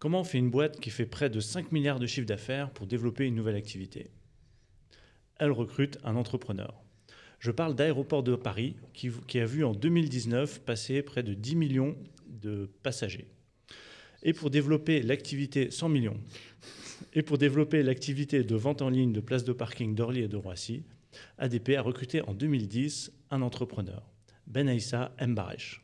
Comment on fait une boîte qui fait près de 5 milliards de chiffre d'affaires pour développer une nouvelle activité? Elle recrute un entrepreneur. Je parle d'Aéroport de Paris qui, a vu en 2019 passer près de 10 millions de passagers. Et pour développer l'activité 100 millions. Et pour développer l'activité de vente en ligne de places de parking d'Orly et de Roissy, ADP a recruté en 2010 un entrepreneur, Ben Aïssa Mbaresh.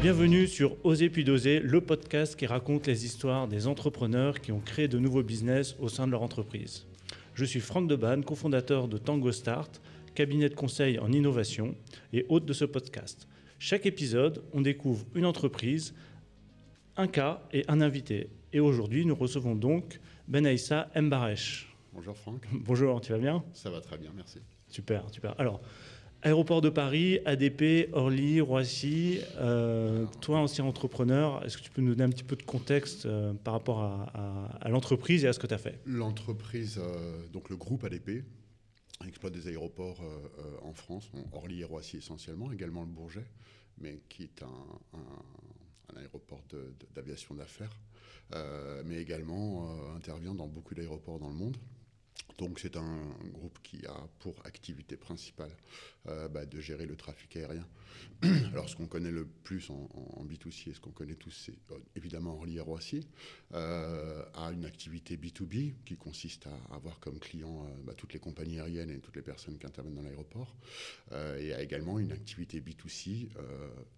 Bienvenue sur Oser puis doser, le podcast qui raconte les histoires des entrepreneurs qui ont créé de nouveaux business au sein de leur entreprise. Je suis Franck Deban, cofondateur de Tango Start, cabinet de conseil en innovation et hôte de ce podcast. Chaque épisode, on découvre une entreprise, un cas et un invité. Et aujourd'hui, nous recevons donc Benaïssa Mbaresh. Bonjour Franck. Bonjour, tu vas bien? Ça va très bien, merci. Super, super. Alors, Aéroport de Paris, ADP, Orly, Roissy. Euh, toi, ancien entrepreneur, est-ce que tu peux nous donner un petit peu de contexte euh, par rapport à, l'entreprise et à ce que tu as fait? L'entreprise, euh, donc le groupe ADP, exploite des aéroports en France, Orly et Roissy essentiellement, également le Bourget, mais qui est un, un aéroport d'aviation d'affaires, mais également intervient dans beaucoup d'aéroports dans le monde. Donc c'est un groupe qui a pour activité principale euh, bah, de gérer le trafic aérien. Alors ce qu'on connaît le plus en, B2C et ce qu'on connaît tous, c'est euh, évidemment Orly et Roissy, euh, a une activité B2B qui consiste à avoir comme clients bah, toutes les compagnies aériennes et toutes les personnes qui interviennent dans l'aéroport, et a également une activité B2C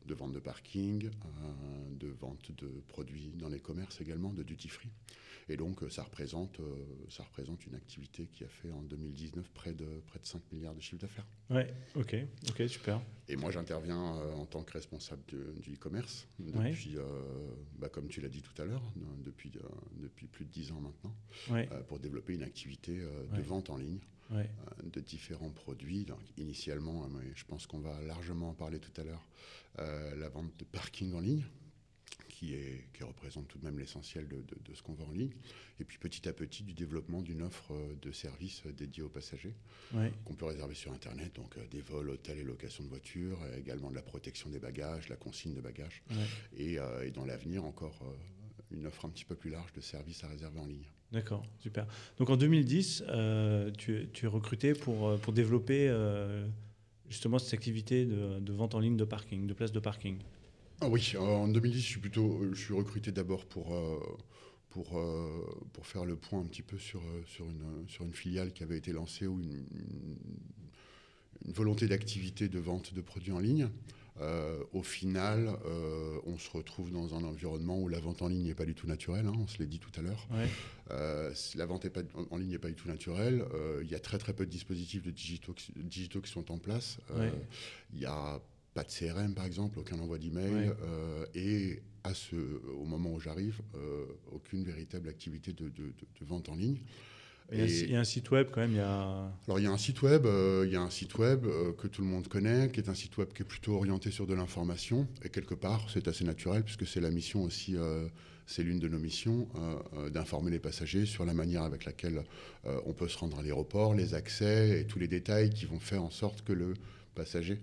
de vente de parking, de vente de produits dans les commerces également, de duty free. Et donc ça représente, ça représente une activité qui a fait en 2019 près de, près de 5 milliards de chiffre d'affaires. Ouais, ok, ok, super. Et moi, j'interviens euh, en tant que responsable du e-commerce depuis, euh, bah, comme tu l'as dit tout à l'heure, depuis, euh, depuis plus de 10 ans maintenant, pour développer une activité de vente en ligne. de différents produits. Donc, initialement, je pense qu'on va largement en parler tout à l'heure, la vente de parking en ligne, qui, est, qui représente tout de même l'essentiel de, ce qu'on vend en ligne. Et puis petit à petit, du développement d'une offre euh, de services euh, dédiée aux passagers qu'on peut réserver sur Internet, donc euh, des vols, hôtels et locations de voitures, également de la protection des bagages, la consigne de bagages. Et, dans l'avenir, encore une offre un petit peu plus large de services à réserver en ligne. D'accord, super. Donc en 2010, tu, tu, es recruté pour, pour développer justement cette activité de, de, vente en ligne de parking, de places de parking. Ah oui, en 2010, je suis plutôt, je suis recruté d'abord pour, euh, pour, euh, pour faire le point un petit peu sur, euh, sur, une, sur une filiale qui avait été lancée ou une, une volonté d'activité de vente de produits en ligne. au final, on se retrouve dans un environnement où la vente en ligne n'est pas du tout naturelle, hein, on se l'a dit tout à l'heure. la vente est pas, en ligne n'est pas du tout naturelle. Il y a très très peu de dispositifs de digitaux, digitaux qui sont en place. Il y a pas de CRM par exemple, aucun envoi d'email, euh, et à ce, au moment où j'arrive, euh, aucune véritable activité de, vente en ligne. Il y, a un site web quand même. Il y a... Alors il y a un site web, euh, il y a un site web que tout le monde connaît, qui est un site web qui est plutôt orienté sur de l'information. Et quelque part, c'est assez naturel puisque c'est la mission aussi, c'est l'une de nos missions d'informer les passagers sur la manière avec laquelle on peut se rendre à l'aéroport, les accès et tous les détails qui vont faire en sorte que le passager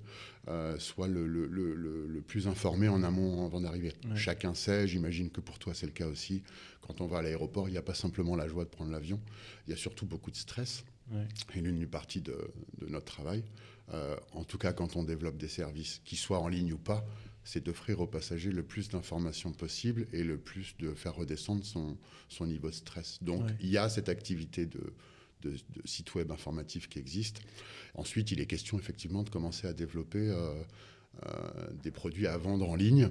euh, soit le, le, le, plus informé en amont avant d'arriver. Chacun sait, j'imagine que pour toi c'est le cas aussi, quand on va à l'aéroport, il n'y a pas simplement la joie de prendre l'avion, il y a surtout beaucoup de stress. Et l'une partie de, de, notre travail, euh, en tout cas quand on développe des services, qu'ils soient en ligne ou pas, c'est d'offrir aux passagers le plus d'informations possible et le plus de faire redescendre son, son niveau de stress. Donc il y a cette activité de, de, sites web informatifs qui existent. Ensuite, il est question effectivement de commencer à développer euh, euh, des produits à vendre en ligne.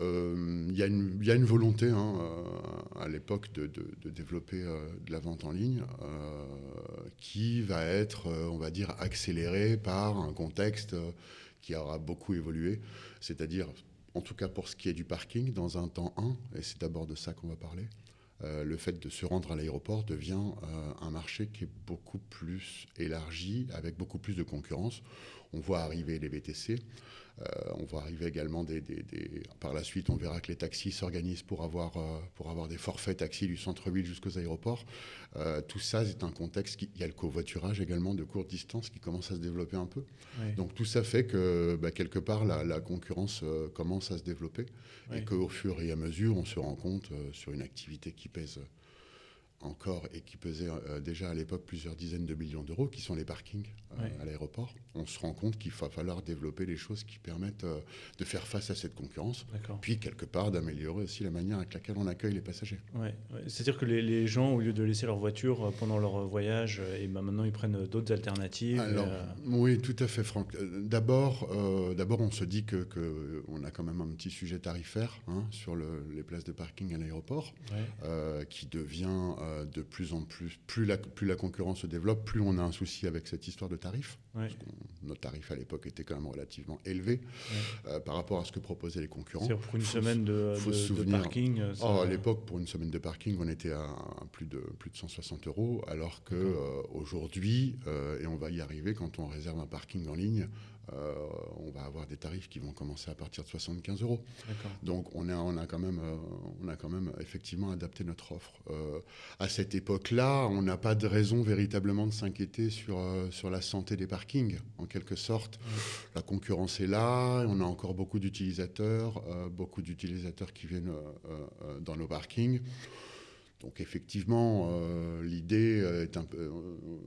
Euh, il y, a une volonté hein, à l'époque de, de, développer de la vente en ligne qui va être, on va dire, accélérée par un contexte qui aura beaucoup évolué, c'est-à-dire, en tout cas pour ce qui est du parking, dans un temps 1, et c'est d'abord de ça qu'on va parler, euh, le fait de se rendre à l'aéroport devient euh, un marché qui est beaucoup plus élargi, avec beaucoup plus de concurrence. On voit arriver les VTC. Euh, on voit arriver également des, Par la suite, on verra que les taxis s'organisent pour avoir, euh, pour avoir des forfaits taxis du centre-ville jusqu'aux aéroports. Euh, tout ça, c'est un contexte. Qui... Il y a le covoiturage également de courte distance qui commence à se développer un peu. Donc tout ça fait que, bah, quelque part, la, concurrence commence à se développer et qu'au fur et à mesure, on se rend compte sur une activité qui pèse encore et qui pesait euh, déjà à l'époque plusieurs dizaines de millions d'euros, qui sont les parkings euh, à l'aéroport, on se rend compte qu'il va falloir développer des choses qui permettent euh, de faire face à cette concurrence, puis quelque part d'améliorer aussi la manière avec laquelle on accueille les passagers. Ouais, C'est-à-dire que les, gens, au lieu de laisser leur voiture pendant leur voyage, et ben maintenant ils prennent d'autres alternatives. Oui, tout à fait, Franck. D'abord, d'abord, on se dit que, que, on a quand même un petit sujet tarifaire hein, sur les places de parking à l'aéroport, qui devient de plus en plus, plus la, plus la concurrence se développe, plus on a un souci avec cette histoire de tarifs. Nos tarifs à l'époque étaient quand même relativement élevés euh, par rapport à ce que proposaient les concurrents. Pour une semaine de, parking euh, oh, À l'époque, pour une semaine de parking, on était à, plus, de, plus de 160 euros, alors qu'aujourd'hui, et on va y arriver quand on réserve un parking en ligne, euh, on va avoir des tarifs qui vont commencer à partir de 75 euros. Donc on a, on, a quand même, euh, on a quand même effectivement adapté notre offre. Euh, à cette époque-là, on n'a pas de raison véritablement de s'inquiéter sur, sur la santé des parkings. En quelque sorte, la concurrence est là, on a encore beaucoup d'utilisateurs, beaucoup d'utilisateurs qui viennent dans nos parkings. Donc effectivement, euh, l'idée est, un, euh,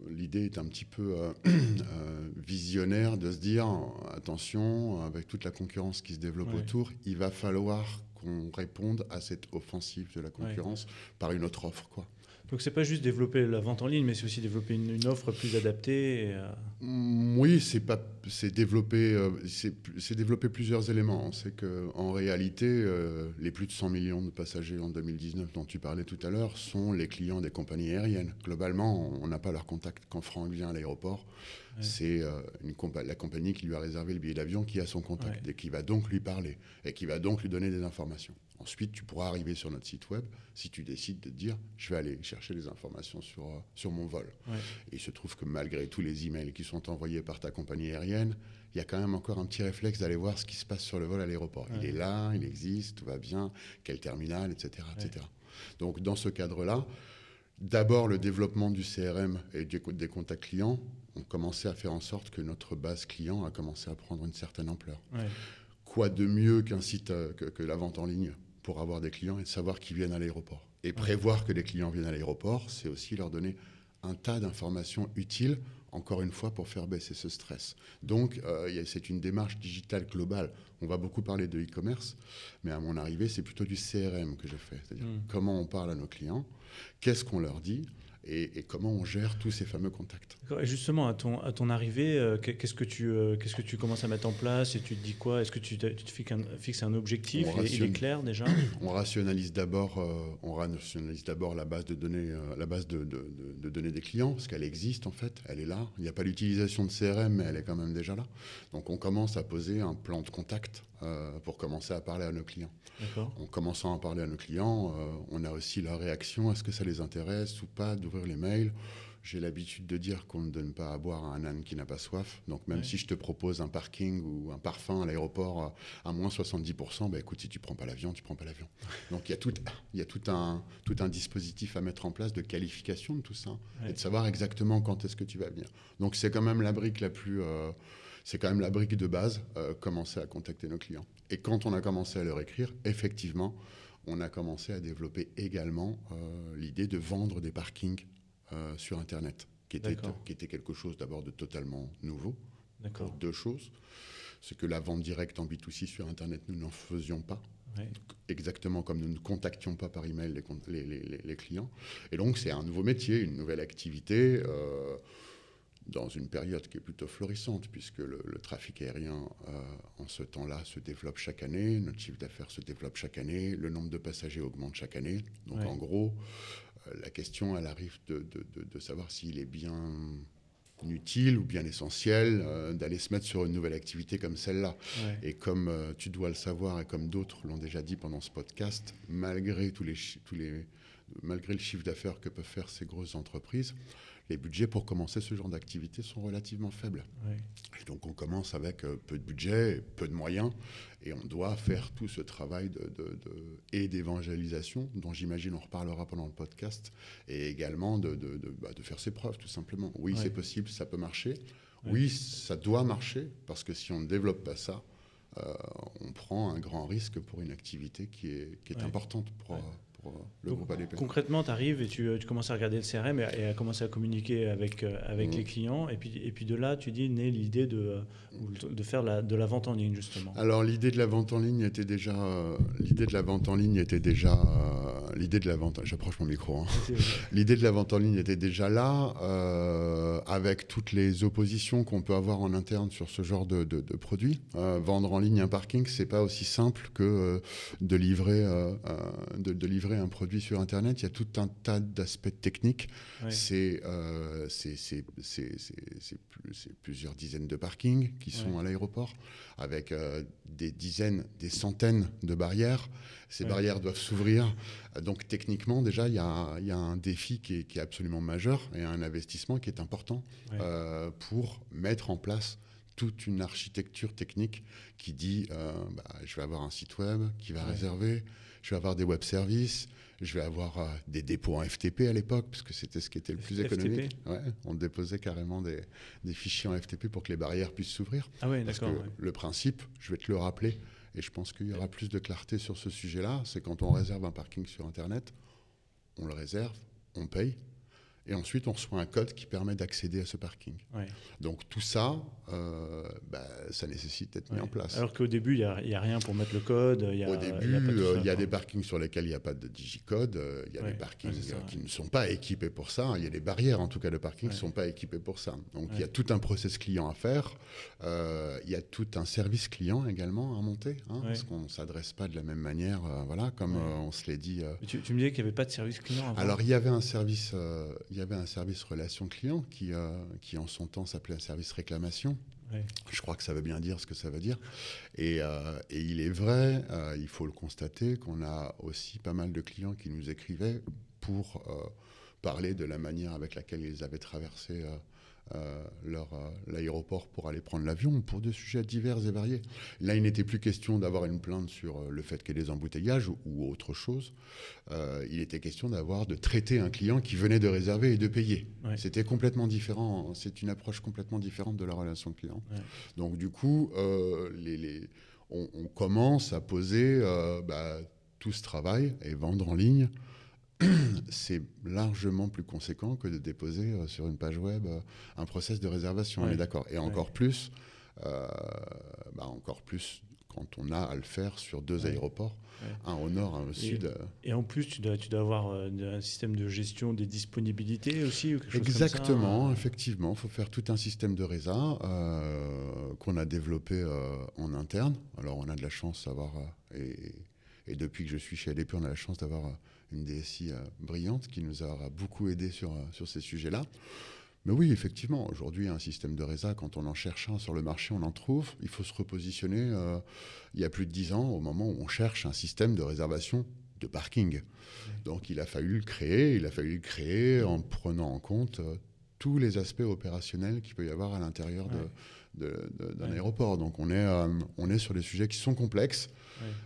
l'idée est un petit peu euh, visionnaire de se dire, attention, avec toute la concurrence qui se développe autour, il va falloir qu'on réponde à cette offensive de la concurrence par une autre offre. Quoi. Donc c'est pas juste développer la vente en ligne, mais c'est aussi développer une, offre plus adaptée. Euh, mm, oui, c'est pas, c'est développer, euh, c'est développer plusieurs éléments. C'est que en réalité, euh, les plus de 100 millions de passagers en 2019 dont tu parlais tout à l'heure sont les clients des compagnies aériennes. Globalement, on n'a pas leur contact quand Franck vient à l'aéroport. C'est une la compagnie qui lui a réservé le billet d'avion qui a son contact et qui va donc lui parler et qui va donc lui donner des informations. Ensuite, tu pourras arriver sur notre site web si tu décides de te dire je vais aller chercher les informations sur, euh, sur mon vol. Et il se trouve que malgré tous les emails qui sont envoyés par ta compagnie aérienne, il y a quand même encore un petit réflexe d'aller voir ce qui se passe sur le vol à l'aéroport. Il est là, il existe, tout va bien, quel terminal, etc. etc. Donc dans ce cadre-là, d'abord le développement du CRM et des contacts clients ont commencé à faire en sorte que notre base client a commencé à prendre une certaine ampleur. Quoi de mieux qu'un site, euh, que la vente en ligne pour avoir des clients et de savoir qu'ils viennent à l'aéroport. Et prévoir que les clients viennent à l'aéroport, c'est aussi leur donner un tas d'informations utiles, encore une fois, pour faire baisser ce stress. Donc, euh, c'est une démarche digitale globale. On va beaucoup parler de e-commerce, mais à mon arrivée, c'est plutôt du CRM que je fais. C'est-à-dire hmm. comment on parle à nos clients, qu'est-ce qu'on leur dit, et, comment on gère tous ces fameux contacts. Et justement, à ton, à ton arrivée, euh, qu'est-ce que, tu, euh, qu'est-ce que tu commences à mettre en place et tu te dis quoi? Est-ce que tu, tu te fixes un, fixes un objectif Il est clair déjà? On rationalise d'abord, euh, on rationalise d'abord la base de données, la base de, de, de, données des clients, parce qu'elle existe en fait, elle est là. Il n'y a pas l'utilisation de CRM, mais elle est quand même déjà là. Donc on commence à poser un plan de contact pour commencer à parler à nos clients. En commençant à parler à nos clients, on a aussi leur réaction, est-ce que ça les intéresse ou pas d'ouvrir les mails? J'ai l'habitude de dire qu'on ne donne pas à boire à un âne qui n'a pas soif. Donc même si je te propose un parking ou un parfum à l'aéroport à moins 70%, bah écoute, si tu prends pas l'avion, tu prends pas l'avion. Donc il y a, tout, il y a tout, un, tout un dispositif à mettre en place de qualification de tout ça et de savoir exactement quand est-ce que tu vas venir. Donc c'est quand même la brique la plus... Euh, c'est quand même la brique de base, euh, commencer à contacter nos clients. Et quand on a commencé à leur écrire, effectivement, on a commencé à développer également euh, l'idée de vendre des parkings euh, sur Internet, qui était, qui était quelque chose d'abord de totalement nouveau. Pour deux choses. C'est que la vente directe en B2C sur Internet, nous n'en faisions pas. Exactement comme nous ne contactions pas par email les, les, les, clients. Et donc, c'est un nouveau métier, une nouvelle activité. Euh, dans une période qui est plutôt florissante, puisque le, trafic aérien euh, en ce temps-là se développe chaque année, notre chiffre d'affaires se développe chaque année, le nombre de passagers augmente chaque année. Donc en gros, euh, la question, elle arrive de, de, savoir s'il est bien utile ou bien essentiel euh, d'aller se mettre sur une nouvelle activité comme celle-là. Et comme tu dois le savoir et comme d'autres l'ont déjà dit pendant ce podcast, malgré tous les, tous les malgré le chiffre d'affaires que peuvent faire ces grosses entreprises, les budgets pour commencer ce genre d'activité sont relativement faibles. Et donc on commence avec euh, peu de budget, peu de moyens, et on doit faire tout ce travail de, et d'évangélisation, dont j'imagine on reparlera pendant le podcast, et également de, bah, faire ses preuves, tout simplement. Oui, c'est possible, ça peut marcher. Oui, ça doit marcher, parce que si on ne développe pas ça, euh, on prend un grand risque pour une activité qui est, qui est importante pour, euh, le groupe ADP. Concrètement, tu arrives et tu, tu, commences à regarder le CRM et, à commencer à communiquer avec, euh, avec mmh. les clients. Et puis, et puis de là, tu dis, naît l'idée de, de faire la, de la vente en ligne, justement. Alors, l'idée de la vente en ligne était déjà. l'idée de la vente en ligne était déjà. l'idée de la vente. J'approche mon micro. Hein. l'idée de la vente en ligne était déjà là, avec toutes les oppositions qu'on peut avoir en interne sur ce genre de, de, de produits. vendre en ligne un parking, c'est pas aussi simple que de livrer, de, de livrer un produit sur Internet, il y a tout un tas d'aspects techniques. C'est plusieurs dizaines de parkings qui sont à l'aéroport, avec euh, des dizaines, des centaines de barrières. Ces barrières doivent s'ouvrir. Donc techniquement, déjà, il y a, y a, un défi qui est, qui est, absolument majeur et un investissement qui est important euh, pour mettre en place toute une architecture technique qui dit euh, bah, je vais avoir un site web qui va réserver, je vais avoir des web services, je vais avoir euh, des dépôts en FTP à l'époque, parce que c'était ce qui était le plus économique. on déposait carrément des, fichiers en FTP pour que les barrières puissent s'ouvrir. Ah d'accord. Le principe, je vais te le rappeler, et je pense qu'il y aura plus de clarté sur ce sujet-là, c'est quand on réserve un parking sur Internet, on le réserve, on paye, et ensuite on reçoit un code qui permet d'accéder à ce parking. Donc tout ça, euh, bah, ça nécessite d'être mis en place. Alors qu'au début, il n'y a, rien pour mettre le code. Y a, Au début, euh, il y a, des parkings sur lesquels il n'y a pas de digicode, euh, il y a des parkings qui ne sont pas équipés pour ça, il y a des barrières en tout cas de parking qui ne sont pas équipés pour ça. Donc il y a tout un process client à faire, il y a tout un service client également à monter, hein, parce qu'on ne s'adresse pas de la même manière, voilà, comme on se l'est dit. Tu, me disais qu'il n'y avait pas de service client avant. Alors il y avait un service y avait un service relation client qui, euh, qui en son temps s'appelait un service réclamation. Je crois que ça veut bien dire ce que ça veut dire. Et, euh, et il est vrai, euh, il faut le constater, qu'on a aussi pas mal de clients qui nous écrivaient pour parler de la manière avec laquelle ils avaient traversé euh, euh, l'aéroport pour aller prendre l'avion pour des sujets divers et variés. Là, il n'était plus question d'avoir une plainte sur euh, le fait qu'il y ait des embouteillages ou, autre chose. il était question d'avoir de traiter un client qui venait de réserver et de payer. C'était complètement différent. C'est une approche complètement différente de la relation client. Donc, du coup, les, on, commence à poser bah, tout ce travail et vendre en ligne c'est largement plus conséquent que de déposer euh, sur une page web euh, un process de réservation. On est d'accord. Et encore plus, euh, bah encore plus quand on a à le faire sur deux aéroports, un au nord, un au sud. Et en plus, tu dois, tu dois avoir un système de gestion des disponibilités aussi ou quelque Exactement, comme ça, effectivement. Il faut faire tout un système de résa qu'on a développé en interne. Alors, on a de la chance d'avoir, et, et, depuis que je suis chez ADP, on a la chance d'avoir une DSI euh, brillante qui nous aura beaucoup aidé sur, euh, sur ces sujets-là. Mais oui, effectivement, aujourd'hui, un système de résa, quand on en cherche un sur le marché, on en trouve. Il faut se repositionner euh, il y a plus de dix ans, au moment où on cherche un système de réservation de parking. Donc il a fallu le créer, il a fallu le créer en prenant en compte tous les aspects opérationnels qu'il peut y avoir à l'intérieur d'un aéroport. Donc on est, on est sur des sujets qui sont complexes,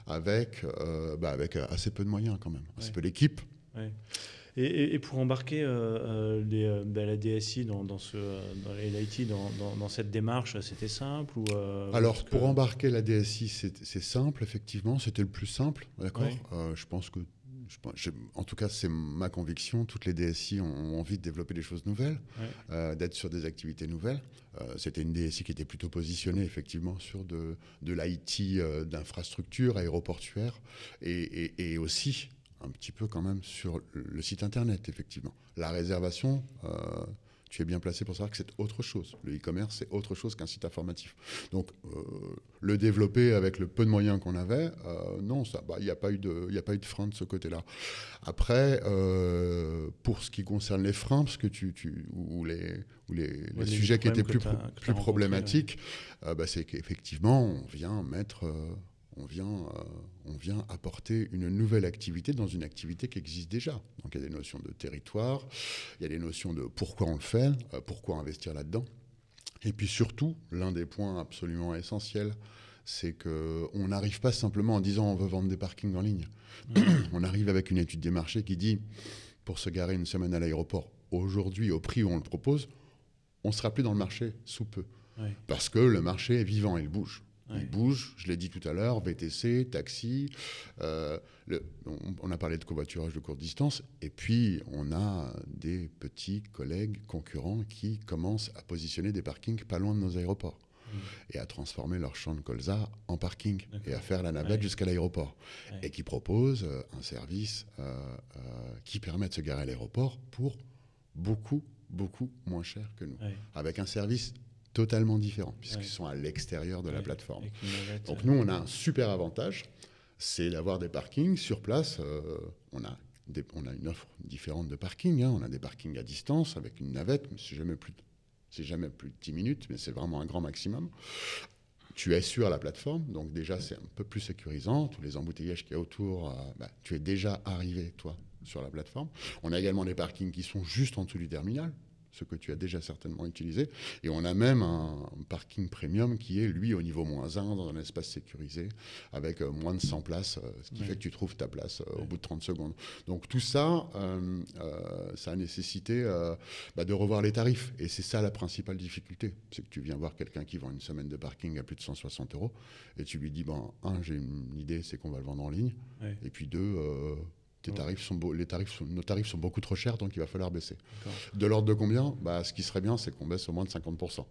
avec, euh, bah, avec assez peu de moyens quand même, assez peu d'équipes. Et, et, pour embarquer euh, euh, bah, la DSI dans, dans, ce, dans l'IT dans, dans, cette démarche, c'était simple ou, Alors, pour embarquer la DSI, c'est, simple, effectivement. C'était le plus simple, d'accord? Je pense que en tout cas, c'est ma conviction. Toutes les DSI ont, envie de développer des choses nouvelles, euh, d'être sur des activités nouvelles. Euh, c'était une DSI qui était plutôt positionnée, effectivement, sur de, de l'IT euh, d'infrastructure aéroportuaire et, et, aussi un petit peu quand même sur le site internet, effectivement. La réservation, tu es bien placé pour savoir que c'est autre chose. Le e-commerce, c'est autre chose qu'un site informatif. Donc, euh, le développer avec le peu de moyens qu'on avait, euh, non, ça, bah, il n'y a pas eu de, a pas eu de frein de ce côté-là. Après, euh, pour ce qui concerne les freins, parce que tu, tu ou les, ou les, sujets qui étaient plus, plus problématiques, bah, c'est qu'effectivement, on vient mettre on vient, euh, on vient apporter une nouvelle activité dans une activité qui existe déjà. Donc il y a des notions de territoire, il y a des notions de pourquoi on le fait, euh, pourquoi investir là-dedans. Et puis surtout, l'un des points absolument essentiels, c'est qu'on n'arrive pas simplement en disant on veut vendre des parkings en ligne. on arrive avec une étude des marchés qui dit pour se garer une semaine à l'aéroport, aujourd'hui, au prix où on le propose, on ne sera plus dans le marché sous peu. Parce que le marché est vivant, il bouge. Il bouge, je l'ai dit tout à l'heure, VTC, taxi. Euh, on, a parlé de covoiturage de courte distance. Et puis, on a des petits collègues concurrents qui commencent à positionner des parkings pas loin de nos aéroports. Mmh. Et à transformer leur champ de colza en parking et à faire la navette jusqu'à l'aéroport. Et qui proposent euh, un service euh, qui permet de se garer à l'aéroport pour beaucoup, beaucoup moins cher que nous. Avec un service totalement différents, puisqu'ils sont à l'extérieur de la plateforme. Donc nous, on a un super avantage, c'est d'avoir des parkings sur place. Euh, on, a on a une offre différente de parking. Hein. On a des parkings à distance avec une navette, mais c'est jamais plus, c'est jamais plus de 10 minutes, mais c'est vraiment un grand maximum. Tu es sur la plateforme, donc déjà c'est un peu plus sécurisant. Tous les embouteillages qu'il y a autour, euh, bah, tu es déjà arrivé, toi, sur la plateforme. On a également des parkings qui sont juste en dessous du terminal, ce que tu as déjà certainement utilisé. Et on a même un parking premium qui est, lui, au niveau moins 1, dans un espace sécurisé, avec euh, moins de 100 places, euh, ce qui fait que tu trouves ta place euh, au bout de 30 secondes. Donc tout ça, ça a nécessité bah, de revoir les tarifs. Et c'est ça la principale difficulté. C'est que tu viens voir quelqu'un qui vend une semaine de parking à plus de 160 euros, et tu lui dis, ben, un, j'ai une idée, c'est qu'on va le vendre en ligne. Et puis deux, tarifs sont les tarifs nos tarifs sont beaucoup trop chers, donc il va falloir baisser. De l'ordre de combien? Bah, Ce qui serait bien, c'est qu'on baisse au moins de 50%.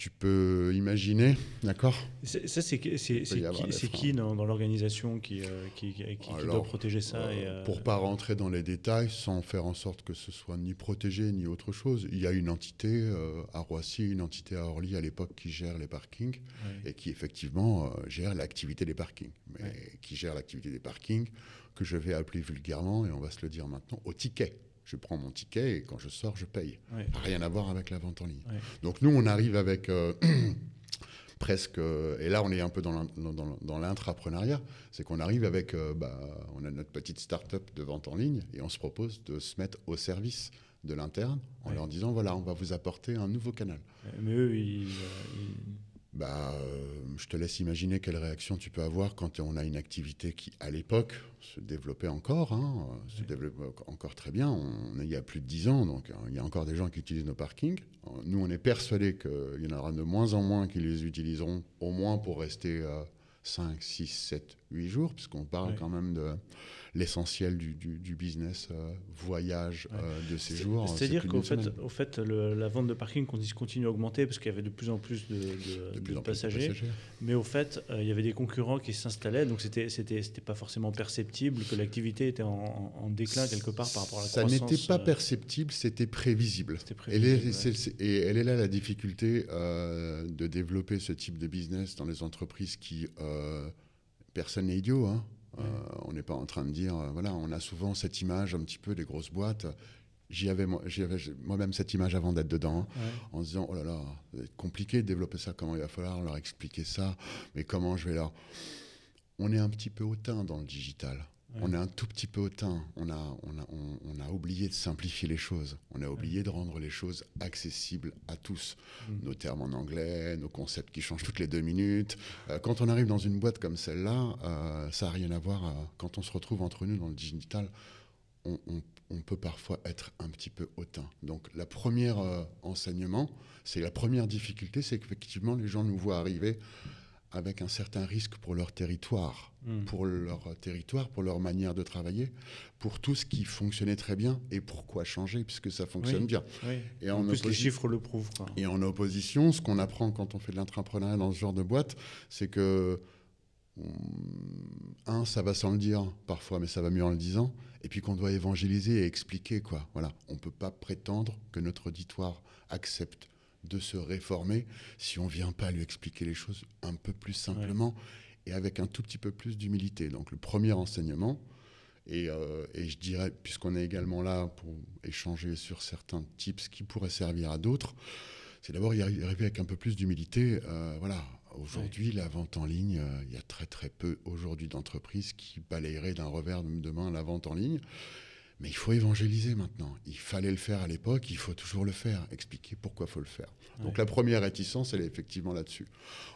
Tu peux imaginer, d'accord? Ça, c'est qui, dans, l'organisation qui, euh, qui, doit protéger ça euh, et, Pour pas rentrer dans les détails, sans faire en sorte que ce soit ni protégé ni autre chose, il y a une entité euh, à Roissy, une entité à Orly à l'époque qui gère les parkings et qui effectivement gère l'activité des parkings. Mais qui gère l'activité des parkings que je vais appeler vulgairement, et on va se le dire maintenant, au ticket. Je prends mon ticket et quand je sors, je paye. Rien à voir avec la vente en ligne. Donc nous, on arrive avec euh, presque, et là on est un peu dans l'intrapreneuriat, c'est qu'on arrive avec, euh, bah, on a notre petite start-up de vente en ligne et on se propose de se mettre au service de l'interne en leur disant voilà, on va vous apporter un nouveau canal. Mais eux, ils bah, euh, je te laisse imaginer quelle réaction tu peux avoir quand on a une activité qui, à l'époque, se développait encore, hein, se développe encore très bien. On, il y a plus de 10 ans, donc hein, il y a encore des gens qui utilisent nos parkings. Nous, on est persuadés qu'il y en aura de moins en moins qui les utiliseront, au moins pour rester 5, 6, 7, 8 jours, puisqu'on parle quand même de l'essentiel du, du, business euh, voyage euh, de séjour. C'est-à-dire qu'au fait, au fait la vente de parking continue à augmenter parce qu'il y avait de plus en plus de, passagers, Mais au fait, euh, il y avait des concurrents qui s'installaient, donc c'était c'était pas forcément perceptible que l'activité était en, déclin quelque part par rapport à la Ça n'était pas perceptible, c'était prévisible. prévisible. Et, elle est là la difficulté de développer ce type de business dans les entreprises qui personne n'est idiot. Hein. Euh, on n'est pas en train de dire, euh, voilà, on a souvent cette image un petit peu des grosses boîtes. J'y avais, moi-même cette image avant d'être dedans, en se disant, oh là là, c'est compliqué de développer ça, comment il va falloir leur expliquer ça, mais comment je vais leur... On est un petit peu hautain dans le digital. On est un tout petit peu hautain. On a, on, a, oublié de simplifier les choses. On a oublié de rendre les choses accessibles à tous. Mm. Nos termes en anglais, nos concepts qui changent toutes les deux minutes. Euh, quand on arrive dans une boîte comme celle-là, euh, ça n'a rien à voir. Euh, quand on se retrouve entre nous dans le digital, on, peut parfois être un petit peu hautain. Donc, la première enseignement, c'est la première difficulté, c'est qu'effectivement, les gens nous voient arriver avec un certain risque pour leur territoire, hmm. pour leur territoire, pour leur manière de travailler, pour tout ce qui fonctionnait très bien et pourquoi changer puisque ça fonctionne bien. Et en, plus, les chiffres le prouvent. Et en opposition, ce qu'on apprend quand on fait de l'intrapreneuriat dans ce genre de boîte, c'est que un, ça va sans le dire parfois, mais ça va mieux en le disant. Et puis qu'on doit évangéliser et expliquer quoi. Voilà, on peut pas prétendre que notre auditoire accepte de se réformer si on ne vient pas lui expliquer les choses un peu plus simplement et avec un tout petit peu plus d'humilité. Donc le premier enseignement, euh, et, je dirais, puisqu'on est également là pour échanger sur certains tips qui pourraient servir à d'autres, c'est d'abord y arriver avec un peu plus d'humilité. Euh, voilà, Aujourd'hui, la vente en ligne, euh, il y a très très peu aujourd'hui d'entreprises qui balayeraient d'un revers de main la vente en ligne. Mais il faut évangéliser maintenant. Il fallait le faire à l'époque, il faut toujours le faire, expliquer pourquoi il faut le faire. Donc la première réticence, elle est effectivement là-dessus.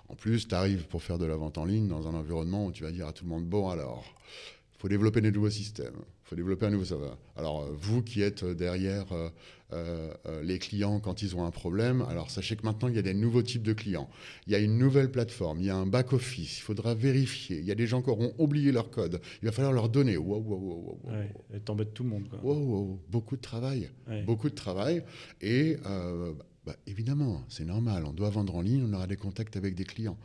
En plus, tu arrives pour faire de la vente en ligne dans un environnement où tu vas dire à tout le monde, bon alors, il faut développer des nouveaux systèmes, il faut développer un nouveau savoir. Alors euh, vous qui êtes derrière euh, euh, les clients quand ils ont un problème, alors sachez que maintenant il y a des nouveaux types de clients. Il y a une nouvelle plateforme, il y a un back-office, il faudra vérifier. Il y a des gens qui auront oublié leur code, il va falloir leur donner. Wow, wow, wow, wow, ouais, T'embêtes tout le monde. Quoi. Wow, wow, beaucoup de travail. Beaucoup de travail. Et bah, évidemment, c'est normal. On doit vendre en ligne, on aura des contacts avec des clients.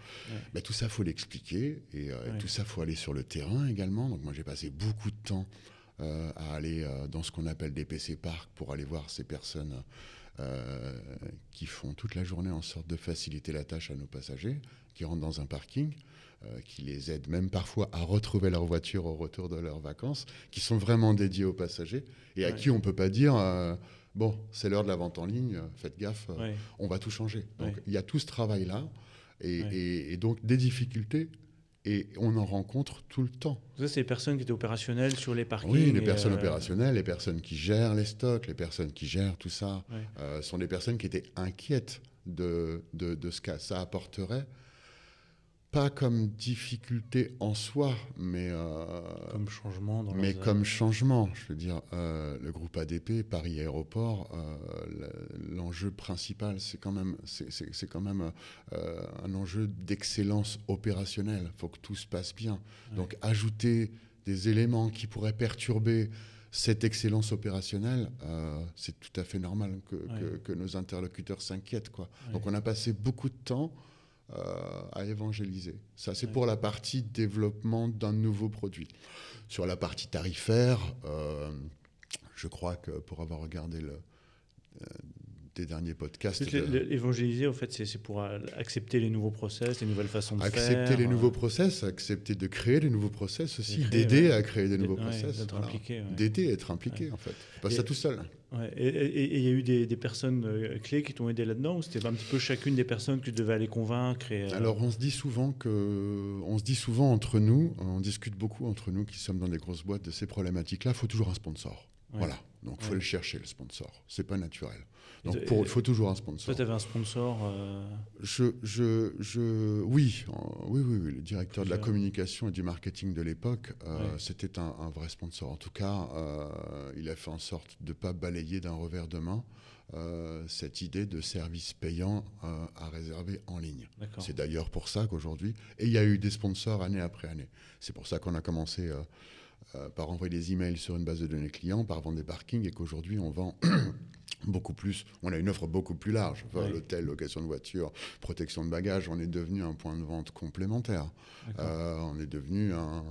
Bah, tout ça, faut l'expliquer. Et euh, tout ça, faut aller sur le terrain également. Donc moi, j'ai passé beaucoup de temps euh, à aller euh, dans ce qu'on appelle des PC Park pour aller voir ces personnes qui font toute la journée en sorte de faciliter la tâche à nos passagers, qui rentrent dans un parking. qui les aident même parfois à retrouver leur voiture au retour de leurs vacances, qui sont vraiment dédiés aux passagers et à qui on ne peut pas dire bon, c'est l'heure de la vente en ligne, euh, faites gaffe, euh, on va tout changer. Donc il y a tout ce travail-là, et, donc des difficultés, et on en rencontre tout le temps. Ça, c'est les personnes qui étaient opérationnelles sur les parkings Oui, les personnes euh, opérationnelles, les personnes qui gèrent les stocks, les personnes qui gèrent tout ça, sont des personnes qui étaient inquiètes de, de ce que ça apporterait pas comme difficulté en soi, mais euh, comme changement. Dans mais comme changement, je veux dire, euh, le groupe ADP, Paris Aéroport, euh, l'enjeu principal, c'est quand même, c'est quand même un enjeu d'excellence opérationnelle. Il faut que tout se passe bien. Donc, ajouter des éléments qui pourraient perturber cette excellence opérationnelle, c'est tout à fait normal que, que, nos interlocuteurs s'inquiètent. Quoi. Donc, on a passé beaucoup de temps à évangéliser. Ça, c'est pour la partie développement d'un nouveau produit. Sur la partie tarifaire, euh, je crois que pour avoir regardé le, euh, des derniers podcasts. Évangéliser, en fait, c'est pour accepter les nouveaux process, les nouvelles façons de accepter faire. Accepter les nouveaux process, accepter de créer des nouveaux process aussi, d'aider à créer des nouveaux process. D'être impliqué. D'aider, être impliqué, en fait. Pas ça tout seul. Et il y a eu des, personnes euh, clés qui t'ont aidé là-dedans ou c'était un petit peu chacune des personnes que tu devais aller convaincre et, euh, Alors on se dit souvent que, on se dit souvent entre nous, on discute beaucoup entre nous qui sommes dans des grosses boîtes de ces problématiques-là. Il faut toujours un sponsor. Voilà. Donc il faut le chercher le sponsor. C'est pas naturel. Donc il faut toujours un sponsor. Toi, tu avais un sponsor euh, je, je, je, oui, oui, oui, oui, le directeur de la communication et du marketing de l'époque, euh, c'était un, vrai sponsor. En tout cas, euh, il a fait en sorte de ne pas balayer d'un revers de main cette idée de service payant à réserver en ligne. C'est d'ailleurs pour ça qu'aujourd'hui, et il y a eu des sponsors année après année. C'est pour ça qu'on a commencé par envoyer des emails sur une base de données clients, par vendre des parkings, et qu'aujourd'hui on vend beaucoup plus, on a une offre beaucoup plus large. L'hôtel, location de voiture, protection de bagages, on est devenu un point de vente complémentaire. Euh, on est devenu un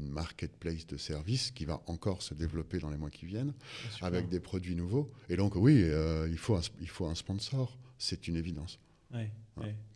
marketplace de services qui va encore se développer dans les mois qui viennent, avec des produits nouveaux. Et donc oui, euh, il, faut il faut un sponsor, c'est une évidence.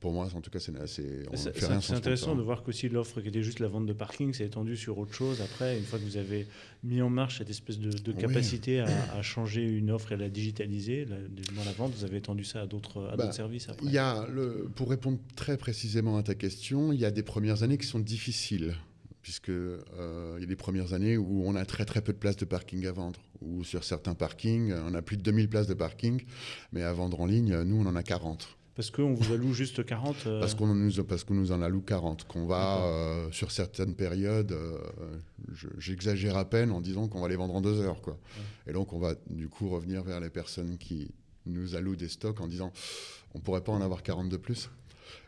Pour moi, en tout cas, c'est intéressant de voir qu'aussi l'offre qui était juste la vente de parking s'est étendue sur autre chose. Après, une fois que vous avez mis en marche cette espèce de, capacité à, changer une offre et à la digitaliser, dans la vente, vous avez étendu ça à d'autres bah, services. Après. Y a le, pour répondre très précisément à ta question, il y a des premières années qui sont difficiles puisque euh, il y a des premières années où on a très très peu de places de parking à vendre, ou sur certains parkings, on a plus de 2000 places de parking, mais à vendre en ligne, nous, on en a 40. Parce qu'on vous alloue juste 40 euh Parce qu'on nous, parce qu'on nous en alloue 40. Qu'on va, euh, sur certaines périodes, euh, j'exagère à peine en disant qu'on va les vendre en deux heures. Quoi. Et donc, on va du coup revenir vers les personnes qui nous allouent des stocks en disant on pourrait pas en avoir 40 de plus?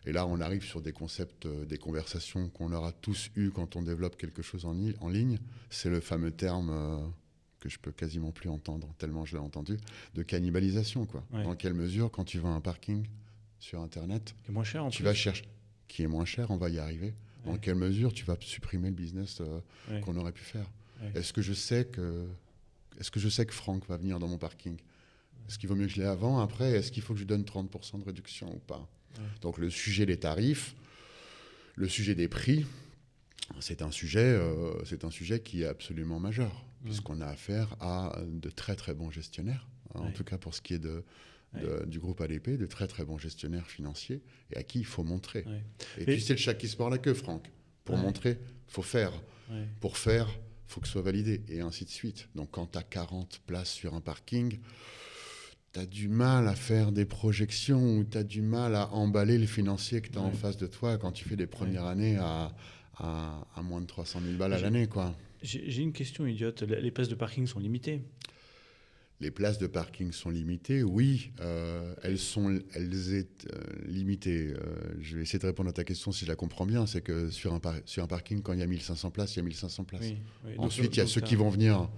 Et là, on arrive sur des concepts, des conversations qu'on aura tous eues quand on développe quelque chose en, en ligne. C'est le fameux terme que je peux quasiment plus entendre, tellement je l'ai entendu, de cannibalisation. Quoi. Dans quelle mesure, quand tu vas à un parking, sur Internet. Qui est moins cher en Tu vas chercher. Qui est moins cher, on va y arriver. Dans quelle mesure tu vas supprimer le business euh, qu'on aurait pu faire? Est-ce que je sais que est-ce que je sais que Franck va venir dans mon parking? Est-ce qu'il vaut mieux que je l'ai avant, après Est-ce qu'il faut que je donne 30% de réduction ou pas? Donc le sujet des tarifs, le sujet des prix, c'est un sujet, euh, c'est un sujet qui est absolument majeur, puisqu'on a affaire à de très très bons gestionnaires en tout cas pour ce qui est de, du groupe ADP, de très très bons gestionnaires financiers et à qui il faut montrer. Et, puis c'est le chat qui se mord la queue, Franck. Pour montrer, il faut faire. Pour faire, il faut que ce soit validé et ainsi de suite. Donc quand tu as 40 places sur un parking, tu as du mal à faire des projections ou tu as du mal à emballer le financier que tu as en face de toi quand tu fais des premières années à, à, moins de 300 000 balles à l'année. J'ai une question idiote. Les places de parking sont limitées les places de parking sont limitées, oui, euh, elles sont elles est, euh, limitées. Euh, je vais essayer de répondre à ta question si je la comprends bien. C'est que sur un, sur un parking, quand il y a 1500 places, il y a 1500 places. Ensuite, il y a ceux qui vont venir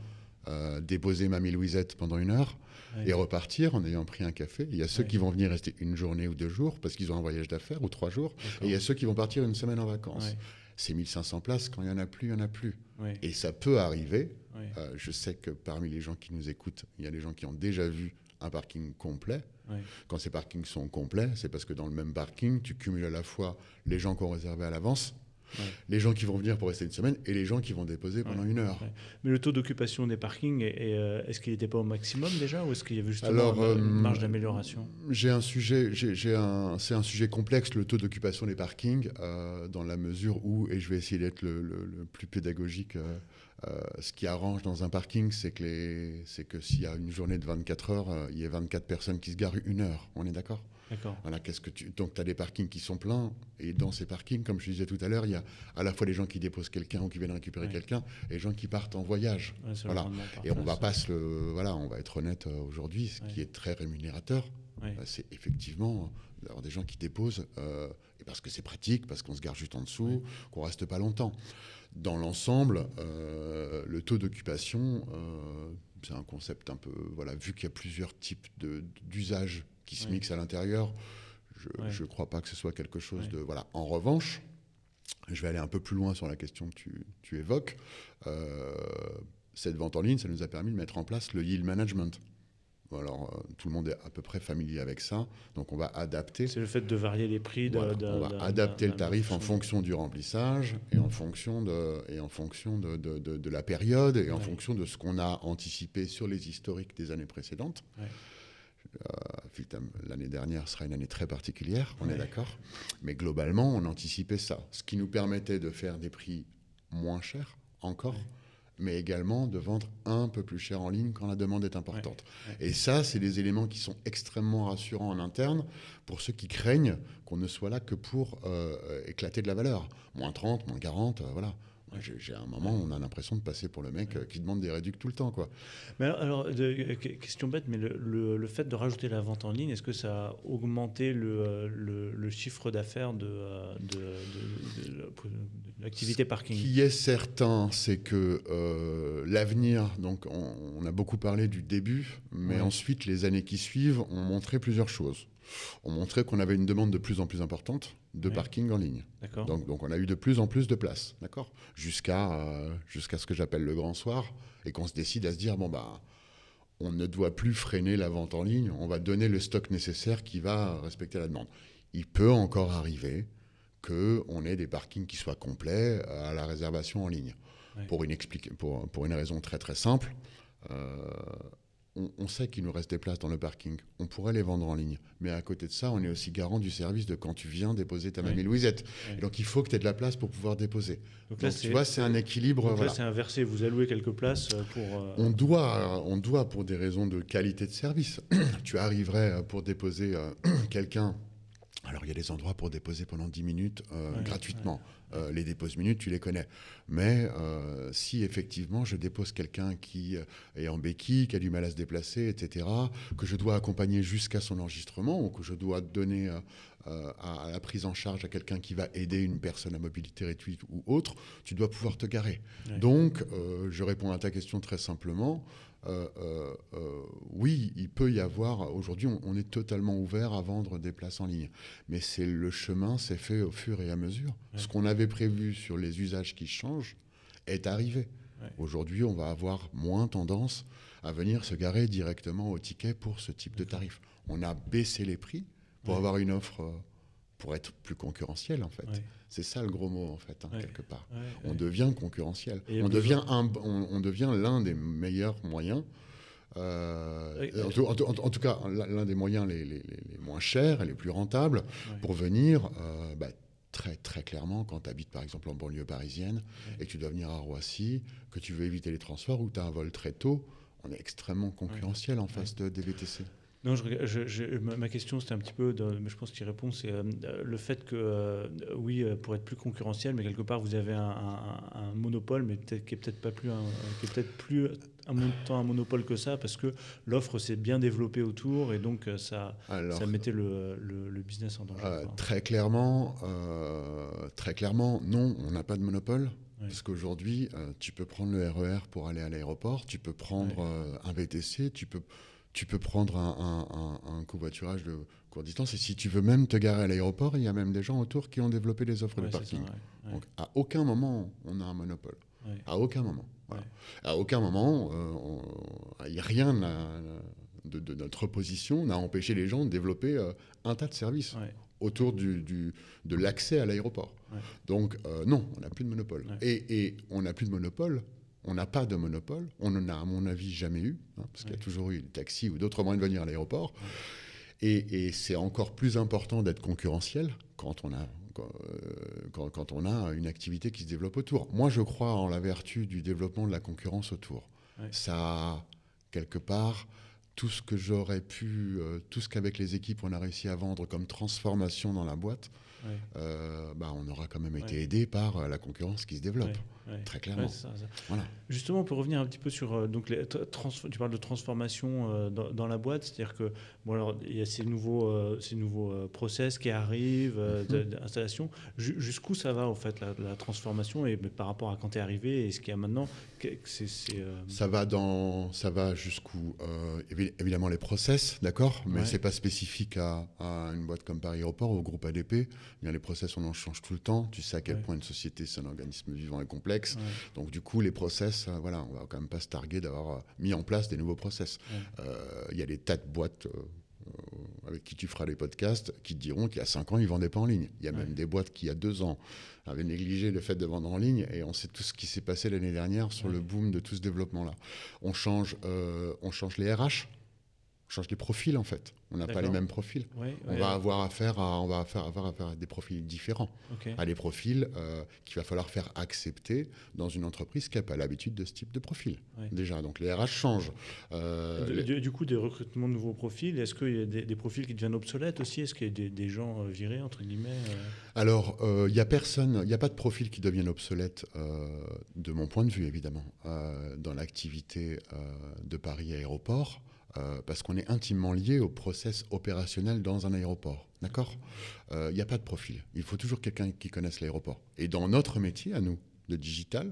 déposer Mamie Louisette pendant une heure et repartir en ayant pris un café. Il y a ceux qui vont venir rester une journée ou deux jours parce qu'ils ont un voyage d'affaires ou trois jours. Et il y a ceux qui vont partir une semaine en vacances. Ces 1500 places, quand il n'y en a plus, il n'y en a plus. Et ça peut arriver. Euh, je sais que parmi les gens qui nous écoutent, il y a des gens qui ont déjà vu un parking complet. Quand ces parkings sont complets, c'est parce que dans le même parking, tu cumules à la fois les gens qui ont réservé à l'avance, les gens qui vont venir pour rester une semaine et les gens qui vont déposer pendant une heure. Mais le taux d'occupation des parkings, euh, est-ce qu'il n'était pas au maximum déjà ou est-ce qu'il y avait justement une, euh, marge d'amélioration? J'ai un sujet, j'ai un, c'est un sujet complexe le taux d'occupation des parkings euh, dans la mesure où, et je vais essayer d'être le, plus pédagogique. ce qui arrange dans un parking, c'est que, que s'il y a une journée de 24 heures, il y a 24 personnes qui se garent une heure. On est d'accord? Voilà, qu'est-ce que tu... Donc, tu as des parkings qui sont pleins, et dans ces parkings, comme je disais tout à l'heure, il y a à la fois les gens qui déposent quelqu'un ou qui viennent récupérer quelqu'un, et les gens qui partent en voyage. voilà. Et on va pas se le... Voilà, on va être honnête euh, aujourd'hui, ce qui est très rémunérateur, euh, c'est effectivement d'avoir des gens qui déposent, euh, et parce que c'est pratique, parce qu'on se garde juste en dessous, qu'on reste pas longtemps. Dans l'ensemble, le taux d'occupation, c'est un concept un peu, voilà, vu qu'il y a plusieurs types d'usages qui se mixent à l'intérieur. Je ne crois pas que ce soit quelque chose de... Voilà. En revanche, je vais aller un peu plus loin sur la question que tu, tu évoques. Euh, cette vente en ligne, ça nous a permis de mettre en place le yield management. Alors, euh, tout le monde est à peu près familier avec ça, donc on va adapter. C'est le fait de varier les prix. De, on va adapter le tarif en fonction du remplissage et en fonction de, et en fonction de, de la période et en fonction de ce qu'on a anticipé sur les historiques des années précédentes. Euh, l'année dernière sera une année très particulière, on est d'accord. Mais globalement, on anticipait ça. Ce qui nous permettait de faire des prix moins chers encore, mais également de vendre un peu plus cher en ligne quand la demande est importante. Et ça, c'est des éléments qui sont extrêmement rassurants en interne pour ceux qui craignent qu'on ne soit là que pour euh, éclater de la valeur. Moins 30, moins 40, euh, voilà. J'ai un moment, on a l'impression de passer pour le mec euh, qui demande des réducts tout le temps. Quoi. Mais alors, euh, question bête, mais le, le, fait de rajouter la vente en ligne, est-ce que ça a augmenté le, euh, le chiffre d'affaires de, de, de, l'activité parking? Ce qui est certain, c'est que l'avenir, donc on, a beaucoup parlé du début, mais ensuite les années qui suivent ont montré plusieurs choses. On montrait qu'on avait une demande de plus en plus importante de parking en ligne. Donc, donc, on a eu de plus en plus de places, d'accord Jusqu'à euh, jusqu'à ce que j'appelle le grand soir et qu'on se décide à se dire bon bah on ne doit plus freiner la vente en ligne, on va donner le stock nécessaire qui va respecter la demande. Il peut encore arriver qu'on ait des parkings qui soient complets à la réservation en ligne. Pour, une pour, pour, une raison très très simple, euh, on, sait qu'il nous reste des places dans le parking. On pourrait les vendre en ligne. Mais à côté de ça, on est aussi garant du service de quand tu viens déposer ta mamie Louisette. donc il faut que tu aies de la place pour pouvoir déposer. Donc, là, tu vois, c'est un équilibre. Donc là, c'est inversé. Vous allouez quelques places euh, pour. Euh, on, doit, on doit, pour des raisons de qualité de service. tu arriverais euh, pour déposer quelqu'un alors, il y a des endroits pour déposer pendant 10 minutes gratuitement. Euh, les déposes minutes, tu les connais. Mais euh, si effectivement je dépose quelqu'un qui euh, est en béquille, qui a du mal à se déplacer, etc., que je dois accompagner jusqu'à son enregistrement ou que je dois donner à, la prise en charge à quelqu'un qui va aider une personne à mobilité réduite ou autre, tu dois pouvoir te garer. Donc, je réponds à ta question très simplement. Euh, euh, euh, oui, il peut y avoir. Aujourd'hui, on, est totalement ouvert à vendre des places en ligne, mais c'est le chemin s'est fait au fur et à mesure. Ce qu'on avait prévu sur les usages qui changent est arrivé. Aujourd'hui, on va avoir moins tendance à venir se garer directement au ticket pour ce type de tarif. On a baissé les prix pour avoir une offre pour être plus concurrentiel en fait. C'est ça le gros mot en fait, hein, quelque part. on devient concurrentiel. on devient, un, on, devient l'un des meilleurs moyens. Euh, en, tout, cas, l'un des moyens les, moins chers et les plus rentables pour venir, bah, très très clairement quand tu habites par exemple en banlieue parisienne et que tu dois venir à Roissy, que tu veux éviter les transports ou tu as un vol très tôt, on est extrêmement concurrentiel en face de, des VTC. Non, je, ma question c'était un petit peu, mais je pense qu'il répond, c'est euh, le fait que, euh, oui, euh, pour être plus concurrentiel, mais quelque part vous avez un, monopole, mais peut-être qui est peut-être pas plus, un, qui est peut-être plus un un monopole que ça, parce que l'offre s'est bien développée autour et donc ça, ça mettait le, le, business en danger. très clairement, très clairement, non, on n'a pas de monopole. Parce qu'aujourd'hui, tu peux prendre le RER e pour aller à l'aéroport, tu peux prendre un VTC, tu peux, tu peux prendre un, covoiturage de courte distance. Et si tu veux même te garer à l'aéroport, il y a même des gens autour qui ont développé des offres de parking. Donc, à aucun moment, on a un monopole. À aucun moment. À aucun moment, euh, a rien de, notre position n'a empêché les gens de développer euh, un tas de services autour du, de l'accès à l'aéroport. Donc, euh, non, on n'a plus de monopole. Et, et on n'a plus de monopole on n'a pas de monopole. On n'en a, à mon avis, jamais eu, hein, parce qu'il y a toujours eu des taxis ou d'autres moyens de venir à l'aéroport. Et, c'est encore plus important d'être concurrentiel quand on, a, euh, quand, on a une activité qui se développe autour. Moi, je crois en la vertu du développement de la concurrence autour. Ça, quelque part, tout ce que j'aurais pu, euh, tout ce qu'avec les équipes on a réussi à vendre comme transformation dans la boîte, euh, bah, on aura quand même été aidé par la concurrence qui se développe très clairement. Voilà. Justement, on peut revenir un petit peu sur euh, donc les tu parles de transformation euh, dans, la boîte, c'est-à-dire que bon alors il y a ces nouveaux euh, ces nouveaux process qui arrivent mhm. d'installation. Jusqu'où ça va en fait la, transformation et par rapport à quand tu es arrivé et ce qu'il y a maintenant, c'est ça va dans ça va jusqu'où évidemment les process, d'accord, mais c'est pas spécifique à, une boîte comme Paris Aéroport ou au groupe ADP. Bien les process on en change tout le temps. Tu sais à quel point une société c'est un organisme vivant et complexe donc du coup, les process, euh, voilà, on va quand même pas se targuer d'avoir euh, mis en place des nouveaux process. Euh, il y a des tas de boîtes avec qui tu feras des podcasts qui te diront qu'il y a 5 ans, ils vendaient pas en ligne. Il y a même des boîtes qui, il y a 2 ans, avaient négligé le fait de vendre en ligne et on sait tout ce qui s'est passé l'année dernière sur le boom de tout ce développement-là. On, change, on change les RH, change les profils en fait. On n'a pas les mêmes profils. on, va avoir affaire à, on va faire, avoir affaire à des profils différents, à des profils euh, qu'il va falloir faire accepter dans une entreprise qui n'a pas l'habitude de ce type de profil. Déjà, donc les RH changent. Euh, du, coup, des recrutements de nouveaux profils, est-ce qu'il y a des, profils qui deviennent obsolètes aussi? Est-ce qu'il y a des, gens euh, virés, entre guillemets Alors, il n'y a personne, il n'y a pas de profil qui devienne obsolète, de mon point de vue, évidemment, dans l'activité de Paris Aéroport. Euh, parce qu'on est intimement lié au process opérationnel dans un aéroport. D'accord? Il euh, n'y a pas de profil. Il faut toujours quelqu'un qui connaisse l'aéroport. Et dans notre métier, à nous, de digital,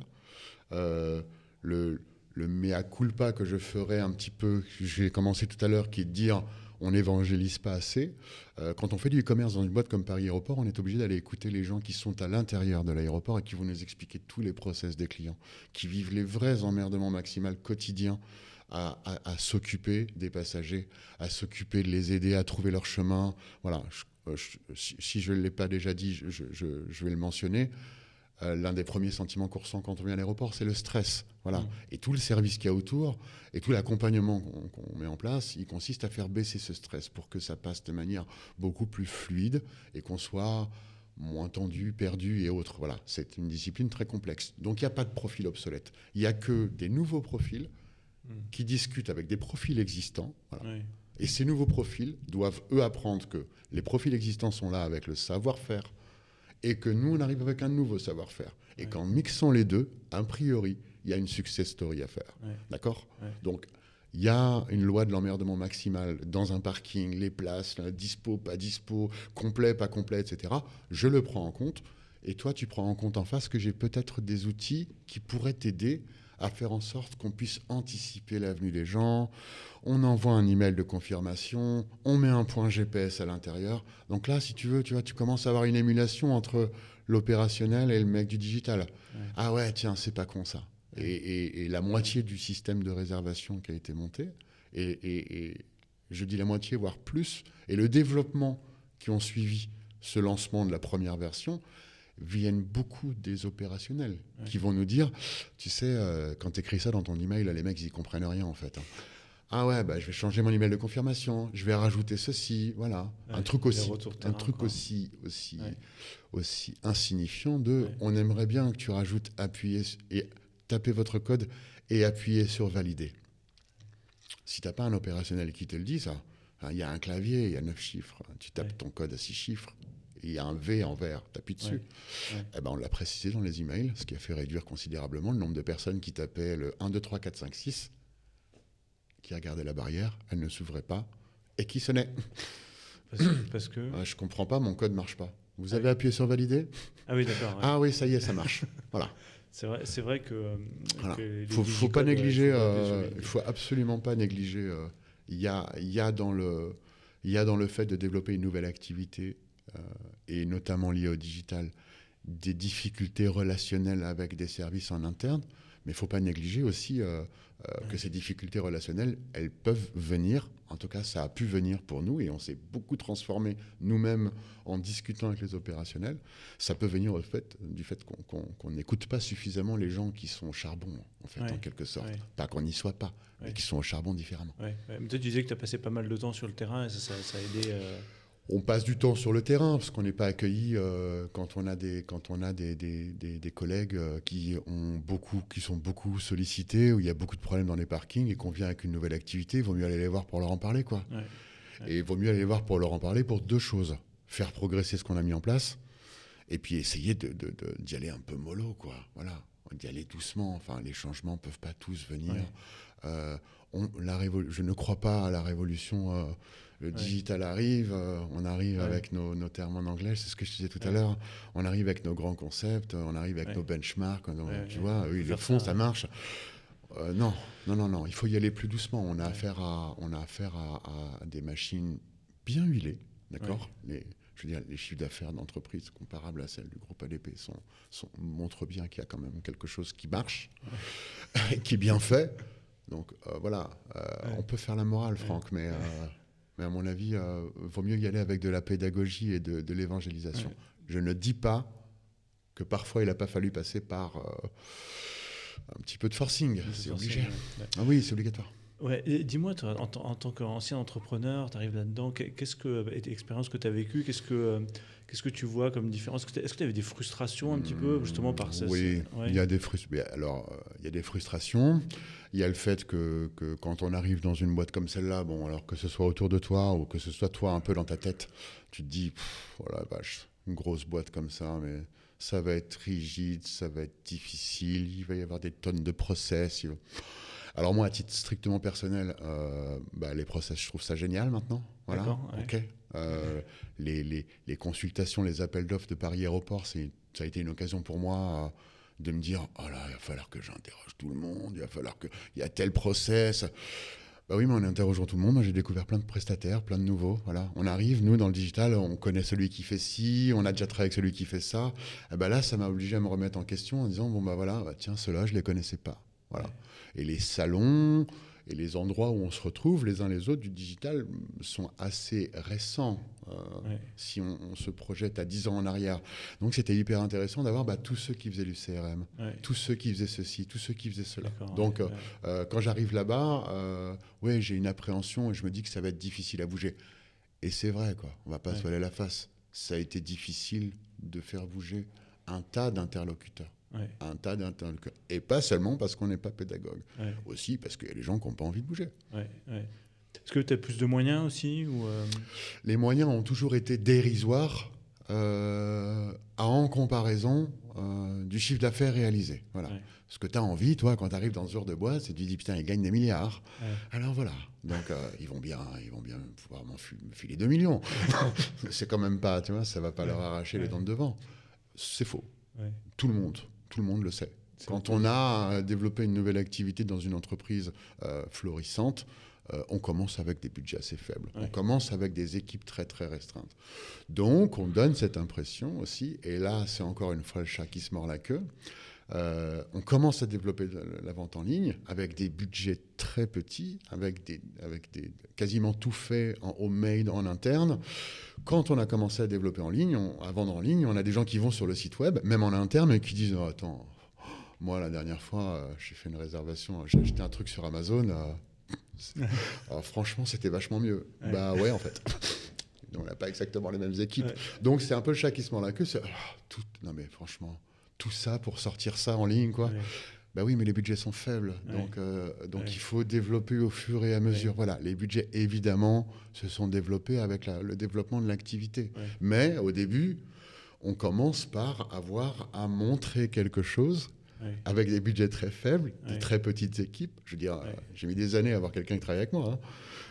euh, le, mea culpa que je ferai un petit peu, j'ai commencé tout à l'heure, qui est de dire on n'évangélise pas assez. quand on fait du e-commerce dans une boîte comme Paris Aéroport, on est obligé d'aller écouter les gens qui sont à l'intérieur de l'aéroport et qui vont nous expliquer tous les process des clients, qui vivent les vrais emmerdements maximaux quotidiens à, s'occuper des passagers, à s'occuper de les aider à trouver leur chemin. Voilà, euh, si, je ne l'ai pas déjà dit, je, vais le mentionner. Euh, l'un des premiers sentiments qu'on ressent quand on vient à l'aéroport, c'est le stress. Voilà. Mm. Et tout le service qu'il y a autour et tout l'accompagnement qu'on met en place, il consiste à faire baisser ce stress pour que ça passe de manière beaucoup plus fluide et qu'on soit moins tendu, perdu et autres. Voilà, c'est une discipline très complexe. Donc il n'y a pas de profil obsolète. Il n'y a que des nouveaux profils qui discutent avec des profils existants. Et ces nouveaux profils doivent, eux, apprendre que les profils existants sont là avec le savoir-faire et que nous, on arrive avec un nouveau savoir-faire. Et qu'en mixant les deux, a priori, il y a une success story à faire. D'accord Donc, il y a une loi de l'emmerdement maximal dans un parking, les places, dispo, pas dispo, complet, pas complet, etc. Je le prends en compte. Et toi, tu prends en compte en face que j'ai peut-être des outils qui pourraient t'aider à faire en sorte qu'on puisse anticiper l'avenue des gens. On envoie un email de confirmation, on met un point GPS à l'intérieur. Donc là, si tu veux, tu vois, tu commences à avoir une émulation entre l'opérationnel et le mec du digital. Ah ouais, tiens, c'est pas con ça. Et, la moitié du système de réservation qui a été monté, et, je dis la moitié, voire plus, et le développement qui ont suivi ce lancement de la première version, viennent beaucoup des opérationnels qui vont nous dire, tu sais, euh, quand tu écris ça dans ton email, les mecs, ils comprennent rien en fait. Hein. Ah ouais, bah, je vais changer mon email de confirmation, je vais rajouter ceci, voilà. un truc aussi, un truc aussi, aussi, aussi insignifiant de, on aimerait bien que tu rajoutes appuyer et taper votre code et appuyer sur valider. Si tu n'as pas un opérationnel qui te le dit, ça, hein, il y a un clavier, il y a neuf chiffres, tu tapes ton code à six chiffres, il y a un V en vert, tu appuies dessus. Eh ben, on l'a précisé dans les emails, ce qui a fait réduire considérablement le nombre de personnes qui tapaient le 1, 2, 3, 4, 5, 6, qui regardaient la barrière, elle ne s'ouvrait pas, et qui sonnait. Parce que, Je ne comprends pas, mon code ne marche pas. Vous avez appuyé sur valider? Ah oui, d'accord. Ah oui, ça y est, ça marche. voilà. C'est vrai, c'est vrai que. Il ne faut, pas négliger, euh, il faut absolument pas négliger. Euh, il y, a, y, a dans le, y a dans le fait de développer une nouvelle activité, euh, et notamment liée au digital, des difficultés relationnelles avec des services en interne, mais il ne faut pas négliger aussi que ces difficultés relationnelles, elles peuvent venir, en tout cas ça a pu venir pour nous, et on s'est beaucoup transformé nous-mêmes en discutant avec les opérationnels, ça peut venir au fait, du fait qu'on n'écoute pas suffisamment les gens qui sont au charbon, en fait, en quelque sorte. Pas qu'on n'y soit pas, mais qui sont au charbon différemment. tu disais que tu as passé pas mal de temps sur le terrain et ça, ça, a aidé. Euh, on passe du temps sur le terrain parce qu'on n'est pas accueilli euh, quand on a des quand on a des, des, des, collègues euh, qui ont beaucoup qui sont beaucoup sollicités où il y a beaucoup de problèmes dans les parkings et qu'on vient avec une nouvelle activité, il vaut mieux aller les voir pour leur en parler quoi. Et il vaut mieux aller les voir pour leur en parler pour deux choses faire progresser ce qu'on a mis en place et puis essayer d'y de, de, aller un peu mollo quoi. Voilà, d'y aller doucement. Enfin, les changements peuvent pas tous venir. Euh, on, la je ne crois pas à la révolution le digital arrive, euh, on arrive avec nos, termes en anglais, c'est ce que je disais tout à l'heure, on arrive avec nos grands concepts, on arrive avec nos benchmarks, tu vois, oui, le fond, ça marche. Euh, non, non, non, non, il faut y aller plus doucement. On a affaire à, on a affaire à, des machines bien huilées, d'accord je veux dire, les chiffres d'affaires d'entreprises comparables à celles du groupe ADP sont, sont, montrent bien qu'il y a quand même quelque chose qui marche, qui est bien fait. Donc euh, voilà, on peut faire la morale, Franck, mais mais à mon avis, il euh, vaut mieux y aller avec de la pédagogie et de, l'évangélisation. Je ne dis pas que parfois il n'a pas fallu passer par euh, un petit peu de forcing. C'est obligé. Ah oui, c'est obligatoire. Ouais, dis-moi, en, en, tant qu'ancien entrepreneur, tu arrives là-dedans, qu'est-ce que, expérience que tu as vécue, qu'est-ce que, euh, qu'est-ce que tu vois comme différence? Est-ce que tu avais des frustrations un petit peu, justement, par ça Oui, il, y a des alors, il y a des frustrations. Il y a le fait que, que, quand on arrive dans une boîte comme celle-là, bon, alors que ce soit autour de toi ou que ce soit toi un peu dans ta tête, tu te dis, voilà, oh vache, une grosse boîte comme ça, mais ça va être rigide, ça va être difficile, il va y avoir des tonnes de process. Alors moi, à titre strictement personnel, euh, bah, les process, je trouve ça génial maintenant. Voilà. Ok. Euh, les, les, les, consultations, les appels d'offres de Paris Aéroport, ça a été une occasion pour moi. Euh, de me dire oh là, il va falloir que j'interroge tout le monde, il va falloir qu'il y a tel process. Bah oui, mais en interrogeant tout le monde, j'ai découvert plein de prestataires, plein de nouveaux. Voilà, on arrive, nous dans le digital, on connaît celui qui fait ci, on a déjà travaillé avec celui qui fait ça. Et bah là, ça m'a obligé à me remettre en question en disant bon bah voilà, bah tiens, ceux-là, je les connaissais pas. Voilà. Et les salons, et les endroits où on se retrouve les uns les autres du digital sont assez récents euh, si on, se projette à 10 ans en arrière. Donc c'était hyper intéressant d'avoir bah, tous ceux qui faisaient du CRM, tous ceux qui faisaient ceci, tous ceux qui faisaient cela. Donc euh, euh, quand j'arrive là-bas, ouais, j'ai une appréhension et je me dis que ça va être difficile à bouger. Et c'est vrai, quoi. On va pas se voiler la face. Ça a été difficile de faire bouger un tas d'interlocuteurs un tas d'interlocuteurs. Et pas seulement parce qu'on n'est pas pédagogue, aussi parce qu'il y a des gens qui n'ont pas envie de bouger. Est-ce que tu as plus de moyens aussi ou euh? Les moyens ont toujours été dérisoires euh, en comparaison euh, du chiffre d'affaires réalisé. Voilà. Ce que tu as envie, toi, quand tu arrives dans ce genre de boîte, c'est tu dis putain, ils gagnent des milliards. Alors voilà. Donc ils, vont bien, ils vont bien pouvoir m'en filer 2 millions. c'est quand même pas, tu vois, ça va pas leur arracher les dents de devant. C'est faux. Tout le monde tout le monde le sait. Quand on a développé une nouvelle activité dans une entreprise euh, florissante, euh, on commence avec des budgets assez faibles. On commence avec des équipes très très restreintes. Donc on donne cette impression aussi, et là c'est encore une fois le chat qui se mord la queue, euh, on commence à développer la vente en ligne avec des budgets très petits, avec, des, avec des, quasiment tout fait en homemade en interne. Quand on a commencé à développer en ligne, à vendre en ligne, on a des gens qui vont sur le site web, même en interne, et qui disent oh, Attends, moi la dernière fois, euh, j'ai fait une réservation, j'ai acheté un truc sur Amazon, euh, Alors, franchement, c'était vachement mieux. Bah ouais, en fait. on n'a pas exactement les mêmes équipes. Donc c'est un peu le chat qui se mord la queue. Oh, tout... Non mais franchement, tout ça pour sortir ça en ligne, quoi. Bah oui, mais les budgets sont faibles, donc, euh, donc il faut développer au fur et à mesure. Voilà, les budgets évidemment se sont développés avec le développement de l'activité, mais au début, on commence par avoir à montrer quelque chose avec des budgets très faibles, des très petites équipes. Je veux dire, j'ai mis des années à avoir quelqu'un qui travaille avec moi. Hein.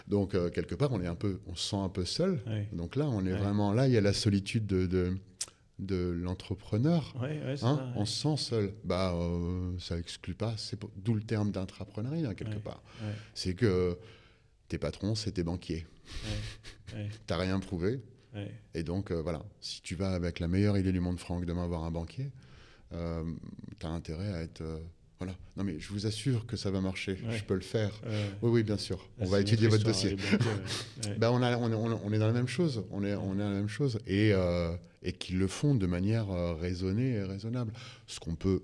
Donc euh, quelque part, on est un peu, on se sent un peu seul. Donc là, on est vraiment là. Il y a la solitude de, de, l'entrepreneur. Hein. on se sent seul. Bah, euh, ça exclut pas. C'est d'où le terme d'intrapreneuriat quelque part. C'est que tes patrons, c'est tes banquiers. T'as rien prouvé. Et donc euh, voilà, si tu vas avec la meilleure idée du monde, Franck, demain voir un banquier, euh, tu as intérêt à être. Euh, voilà. Non, mais je vous assure que ça va marcher. Je peux le faire. oui, oui, bien sûr. on va étudier votre dossier. ben, on, a, on, on, est dans la même chose. On est, on est dans la même chose. Et, euh, et qu'ils le font de manière raisonnée et raisonnable. Ce qu'on peut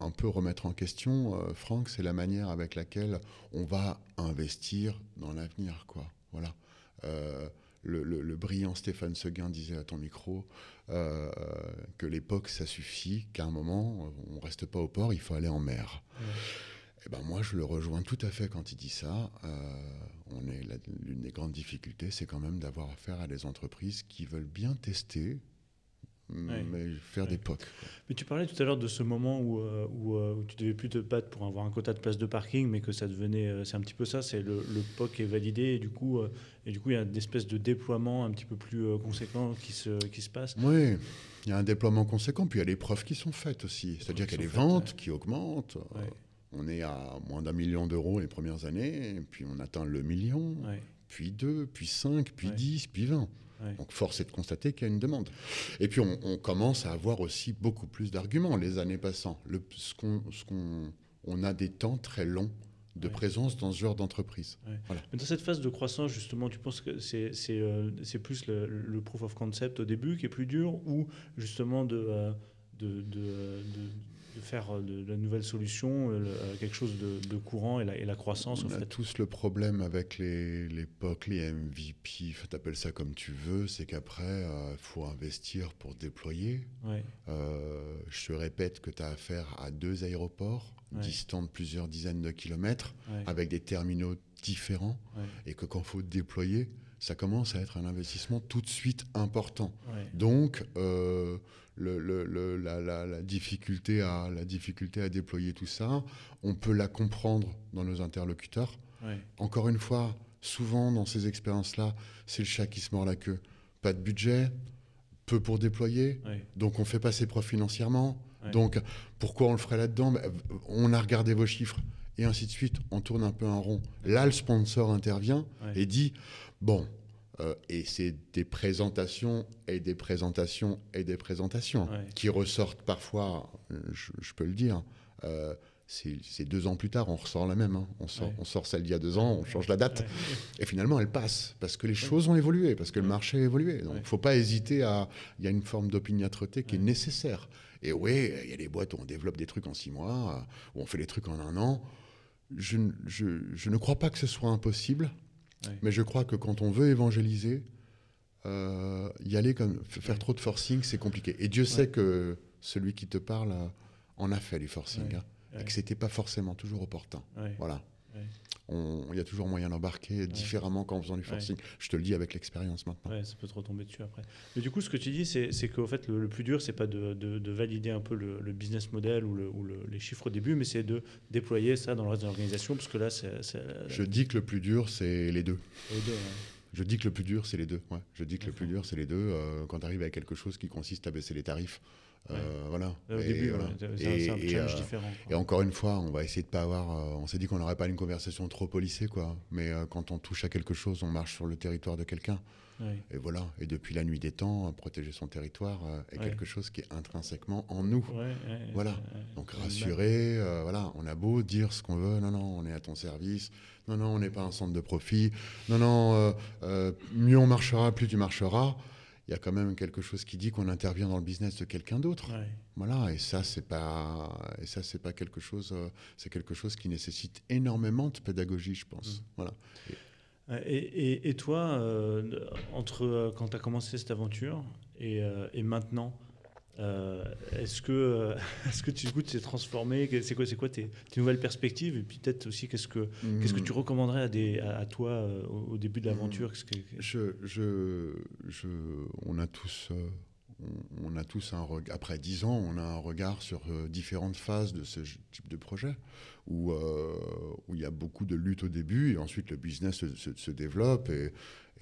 un peu remettre en question, Franck, c'est la manière avec laquelle on va investir dans l'avenir. Quoi. Voilà. Le, le, brillant Stéphane Seguin disait à ton micro, euh, que l'époque, ça suffit, qu'à un moment, on ne reste pas au port, il faut aller en mer. Et eh ben moi, je le rejoins tout à fait quand il dit ça. Euh, on est l'une des grandes difficultés, c'est quand même d'avoir affaire à des entreprises qui veulent bien tester, mais faire des POC. Mais tu parlais tout à l'heure de ce moment où, euh, où, euh, où, tu devais plus te battre pour avoir un quota de place de parking, mais que ça devenait, euh, c'est un petit peu ça, c'est le, le, POC est validé et du coup, et du coup, il y a une espèce de déploiement un petit peu plus conséquent qui se, qui se passe. Oui, il y a un déploiement conséquent, puis il y a les preuves qui sont faites aussi, c'est-à-dire qu'il y a les ventes qui augmentent. On est à moins d'un million d'euros les premières années, puis on atteint le million, puis deux, puis cinq, puis dix, puis vingt. Donc force est de constater qu'il y a une demande. Et puis on, commence à avoir aussi beaucoup plus d'arguments les années passant. Le, ce qu'on, on a des temps très longs de présence dans ce genre d'entreprise. Mais dans cette phase de croissance, justement, tu penses que c'est, c'est, euh, c'est plus le, proof of concept au début qui est plus dur ou justement de, euh, de, de, de faire euh, de, la nouvelle solution euh, euh, quelque chose de, courant et la, et la croissance. On a tous le problème avec les, les POC, les MVP, t'appelles ça comme tu veux, c'est qu'après, il faut investir pour déployer. je te répète que tu as affaire à deux aéroports distants de plusieurs dizaines de kilomètres, avec des terminaux différents, et que quand il faut déployer, ça commence à être un investissement tout de suite important. Donc, le, la, difficulté à, la difficulté à déployer tout ça, on peut la comprendre dans nos interlocuteurs. Encore une fois, souvent dans ces expériences-là, c'est le chat qui se mord la queue. Pas de budget, peu pour déployer, donc on fait pas ses profs financièrement. Donc pourquoi on le ferait là-dedans? Ben, On a regardé vos chiffres et ainsi de suite. On tourne un peu en rond. Là, le sponsor intervient et dit bon, euh, et c'est des présentations et des présentations et des présentations qui ressortent parfois, je, peux le dire. Euh, c'est deux ans plus tard, on ressort la même. Hein. On, sort, on sort celle d'il y a deux ans, on change la date. Et finalement, elle passe parce que les choses ont évolué, parce que le marché a évolué. Donc, il ne faut pas hésiter à. Il y a une forme d'opiniâtreté qui est nécessaire. Et oui, il y a des boîtes où on développe des trucs en six mois, où on fait des trucs en un an. Je, je, je ne crois pas que ce soit impossible. Mais je crois que quand on veut évangéliser, euh, y aller comme faire trop de forcing, c'est compliqué. Et Dieu sait que celui qui te parle en a fait du forcing, hein, et que c'était pas forcément toujours opportun. Voilà il y a toujours moyen d'embarquer différemment qu'en faisant du forcing. Je te le dis avec l'expérience maintenant. Ouais, ça peut te retomber dessus après. Mais du coup, ce que tu dis, c'est qu'au fait, le, plus dur, c'est pas de, de, valider un peu le, business model ou, ou les chiffres au début, mais c'est de déployer ça dans le reste de l'organisation, parce que là, c'est... Je dis que le plus dur, c'est les deux. Les deux Je dis que le plus dur, c'est les deux. Ouais. Je dis que le plus dur, c'est les deux. Euh, quand tu arrives à quelque chose qui consiste à baisser les tarifs, euh, voilà. Au et, début, c'est un, challenge euh, différent. Et encore une fois, on va essayer de pas avoir. Euh, on s'est dit qu'on n'aurait pas une conversation trop policée, quoi. Mais quand on touche à quelque chose, on marche sur le territoire de quelqu'un. Et voilà. Et depuis la nuit des temps, protéger son territoire est quelque chose qui est intrinsèquement en nous. voilà. Donc rassurer. voilà. On a beau dire ce qu'on veut. Non, non, on est à ton service. Non, non, on n'est pas un centre de profit. Non, non. mieux on marchera, plus tu marcheras. Il y a quand même quelque chose qui dit qu'on intervient dans le business de quelqu'un d'autre. Ouais. Voilà, et ça c'est pas et ça c'est pas quelque chose euh, c'est quelque chose qui nécessite énormément de pédagogie, je pense. Mm. Voilà. Euh, Et, et- et toi, euh, entre euh, quand tu as commencé cette aventure et, euh, et maintenant, euh, est-ce que, euh, est-ce que tu du coup, tu t'es transformé? C'est quoi, c'est quoi tes, tes nouvelles perspectives? Et puis peut-être aussi, qu'est-ce que, qu'est-ce que tu recommanderais à, des, à, à toi euh, au, au début de l'aventure? Qu'est-ce que- Je, je, je, on a tous, on, a tous un regard. Après dix ans, on a un regard sur euh, différentes phases de ce type de projet, où euh, où il y a beaucoup de lutte au début et ensuite le business se, développe et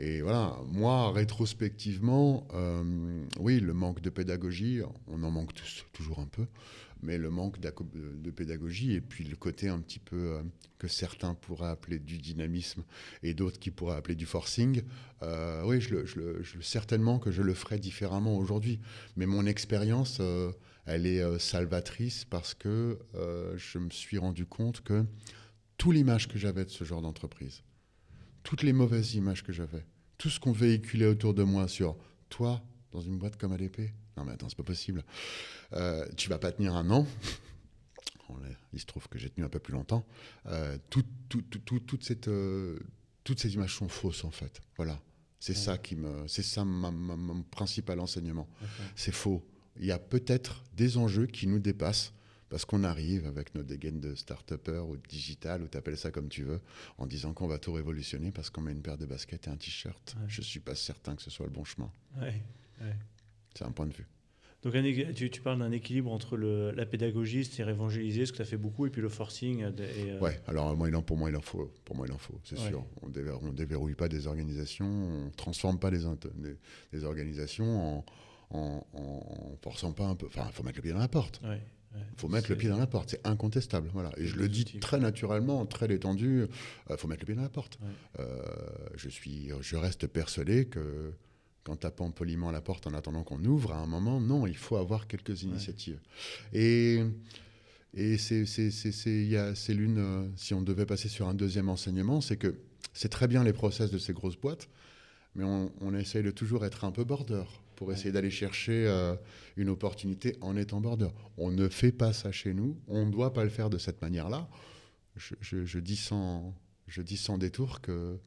et voilà, moi, rétrospectivement, euh, oui, le manque de pédagogie, on en manque tous, toujours un peu, mais le manque de pédagogie et puis le côté un petit peu euh, que certains pourraient appeler du dynamisme et d'autres qui pourraient appeler du forcing, euh, oui, certainement que je le ferais différemment aujourd'hui. Mais mon expérience, euh, elle est salvatrice parce que je me suis rendu compte que toute l'image que j'avais de ce genre d'entreprise, toutes les mauvaises images que j'avais, tout ce qu'on véhiculait autour de moi sur toi, dans une boîte comme ADP, non mais attends, c'est pas possible. Euh, tu vas pas tenir un an. Il se trouve que j'ai tenu un peu plus longtemps. Euh, tout- tout- tout- tout- toute cette, euh, toutes ces images sont fausses en fait. Voilà. C'est Ouais. ça qui me, c'est ça ma- ma- mon principal enseignement. C'est faux. Il y a peut-être des enjeux qui nous dépassent parce qu'on arrive avec nos dégaines de start-upper ou de digital, ou t'appelles ça comme tu veux, en disant qu'on va tout révolutionner parce qu'on met une paire de baskets et un t-shirt. Ouais. Je suis pas certain que ce soit le bon chemin. Ouais. C'est un point de vue. Donc un tu, tu parles d'un équilibre entre le, la pédagogie, c'est-à-dire évangéliser, ce que tu as fait beaucoup, et puis le forcing. euh, et, euh, Ouais, alors moi, il en, pour moi, il en faut. Pour moi, il en faut, c'est Ouais. sûr. On on déverrouille pas des organisations, on transforme pas des organisations en, en, en forçant pas un peu. Enfin, il faut mettre le pied dans la porte. ouais, ouais. Il faut mettre le pied dans la porte, c'est incontestable. Voilà. Et je le dis très naturellement, très détendu. Il faut mettre le pied dans la porte. Euh, je suis, je reste persuadé que quand tapant poliment la porte en attendant qu'on ouvre, à un moment, non, il faut avoir quelques initiatives. Et, et c'est, l'une. euh, si on devait passer sur un deuxième enseignement, c'est que c'est très bien les process de ces grosses boîtes, mais on, on essaye de toujours être un peu border pour essayer d'aller chercher euh, une opportunité en étant border. On ne fait pas ça chez nous, on ne doit pas le faire de cette manière-là. Je, je- je dis, sans, je dis sans détour que,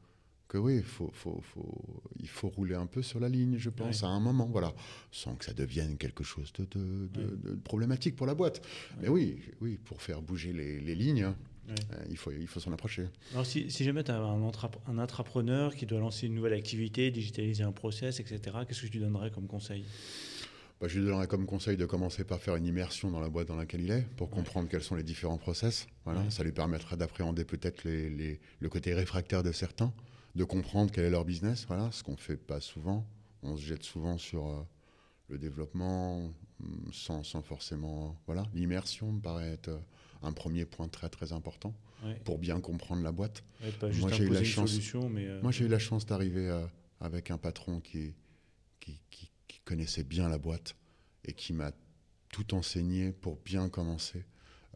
que oui, faut, faut, faut- il faut rouler un peu sur la ligne, je pense, Ouais. à un moment, voilà, sans que ça devienne quelque chose de, de- de- Ouais. de problématique pour la boîte. Mais oui, oui, pour faire bouger les, les lignes, Ouais. euh, il faut, il faut s'en approcher. Alors si, si jamais tu as un, un intrapreneur qui doit lancer une nouvelle activité, digitaliser un process, etc., qu'est-ce que tu donnerais comme conseil? Bah, je lui donnerais comme conseil de commencer par faire une immersion dans la boîte dans laquelle il est, pour Ouais. comprendre quels sont les différents process. Voilà, Ouais. Ça lui permettra d'appréhender peut-être les, les- le côté réfractaire de certains, de comprendre quel est leur business, voilà, ce qu'on fait pas souvent. On se jette souvent sur euh, le développement hum, sans, sans forcément... Voilà, l'immersion me paraît être euh, un premier point très très important Ouais. pour bien comprendre la boîte. Ouais, Pas juste Moi, j'ai eu la chance- solution, mais... euh, Moi, j'ai eu la chance d'arriver euh, avec un patron qui, qui, qui- qui connaissait bien la boîte et qui m'a tout enseigné pour bien commencer.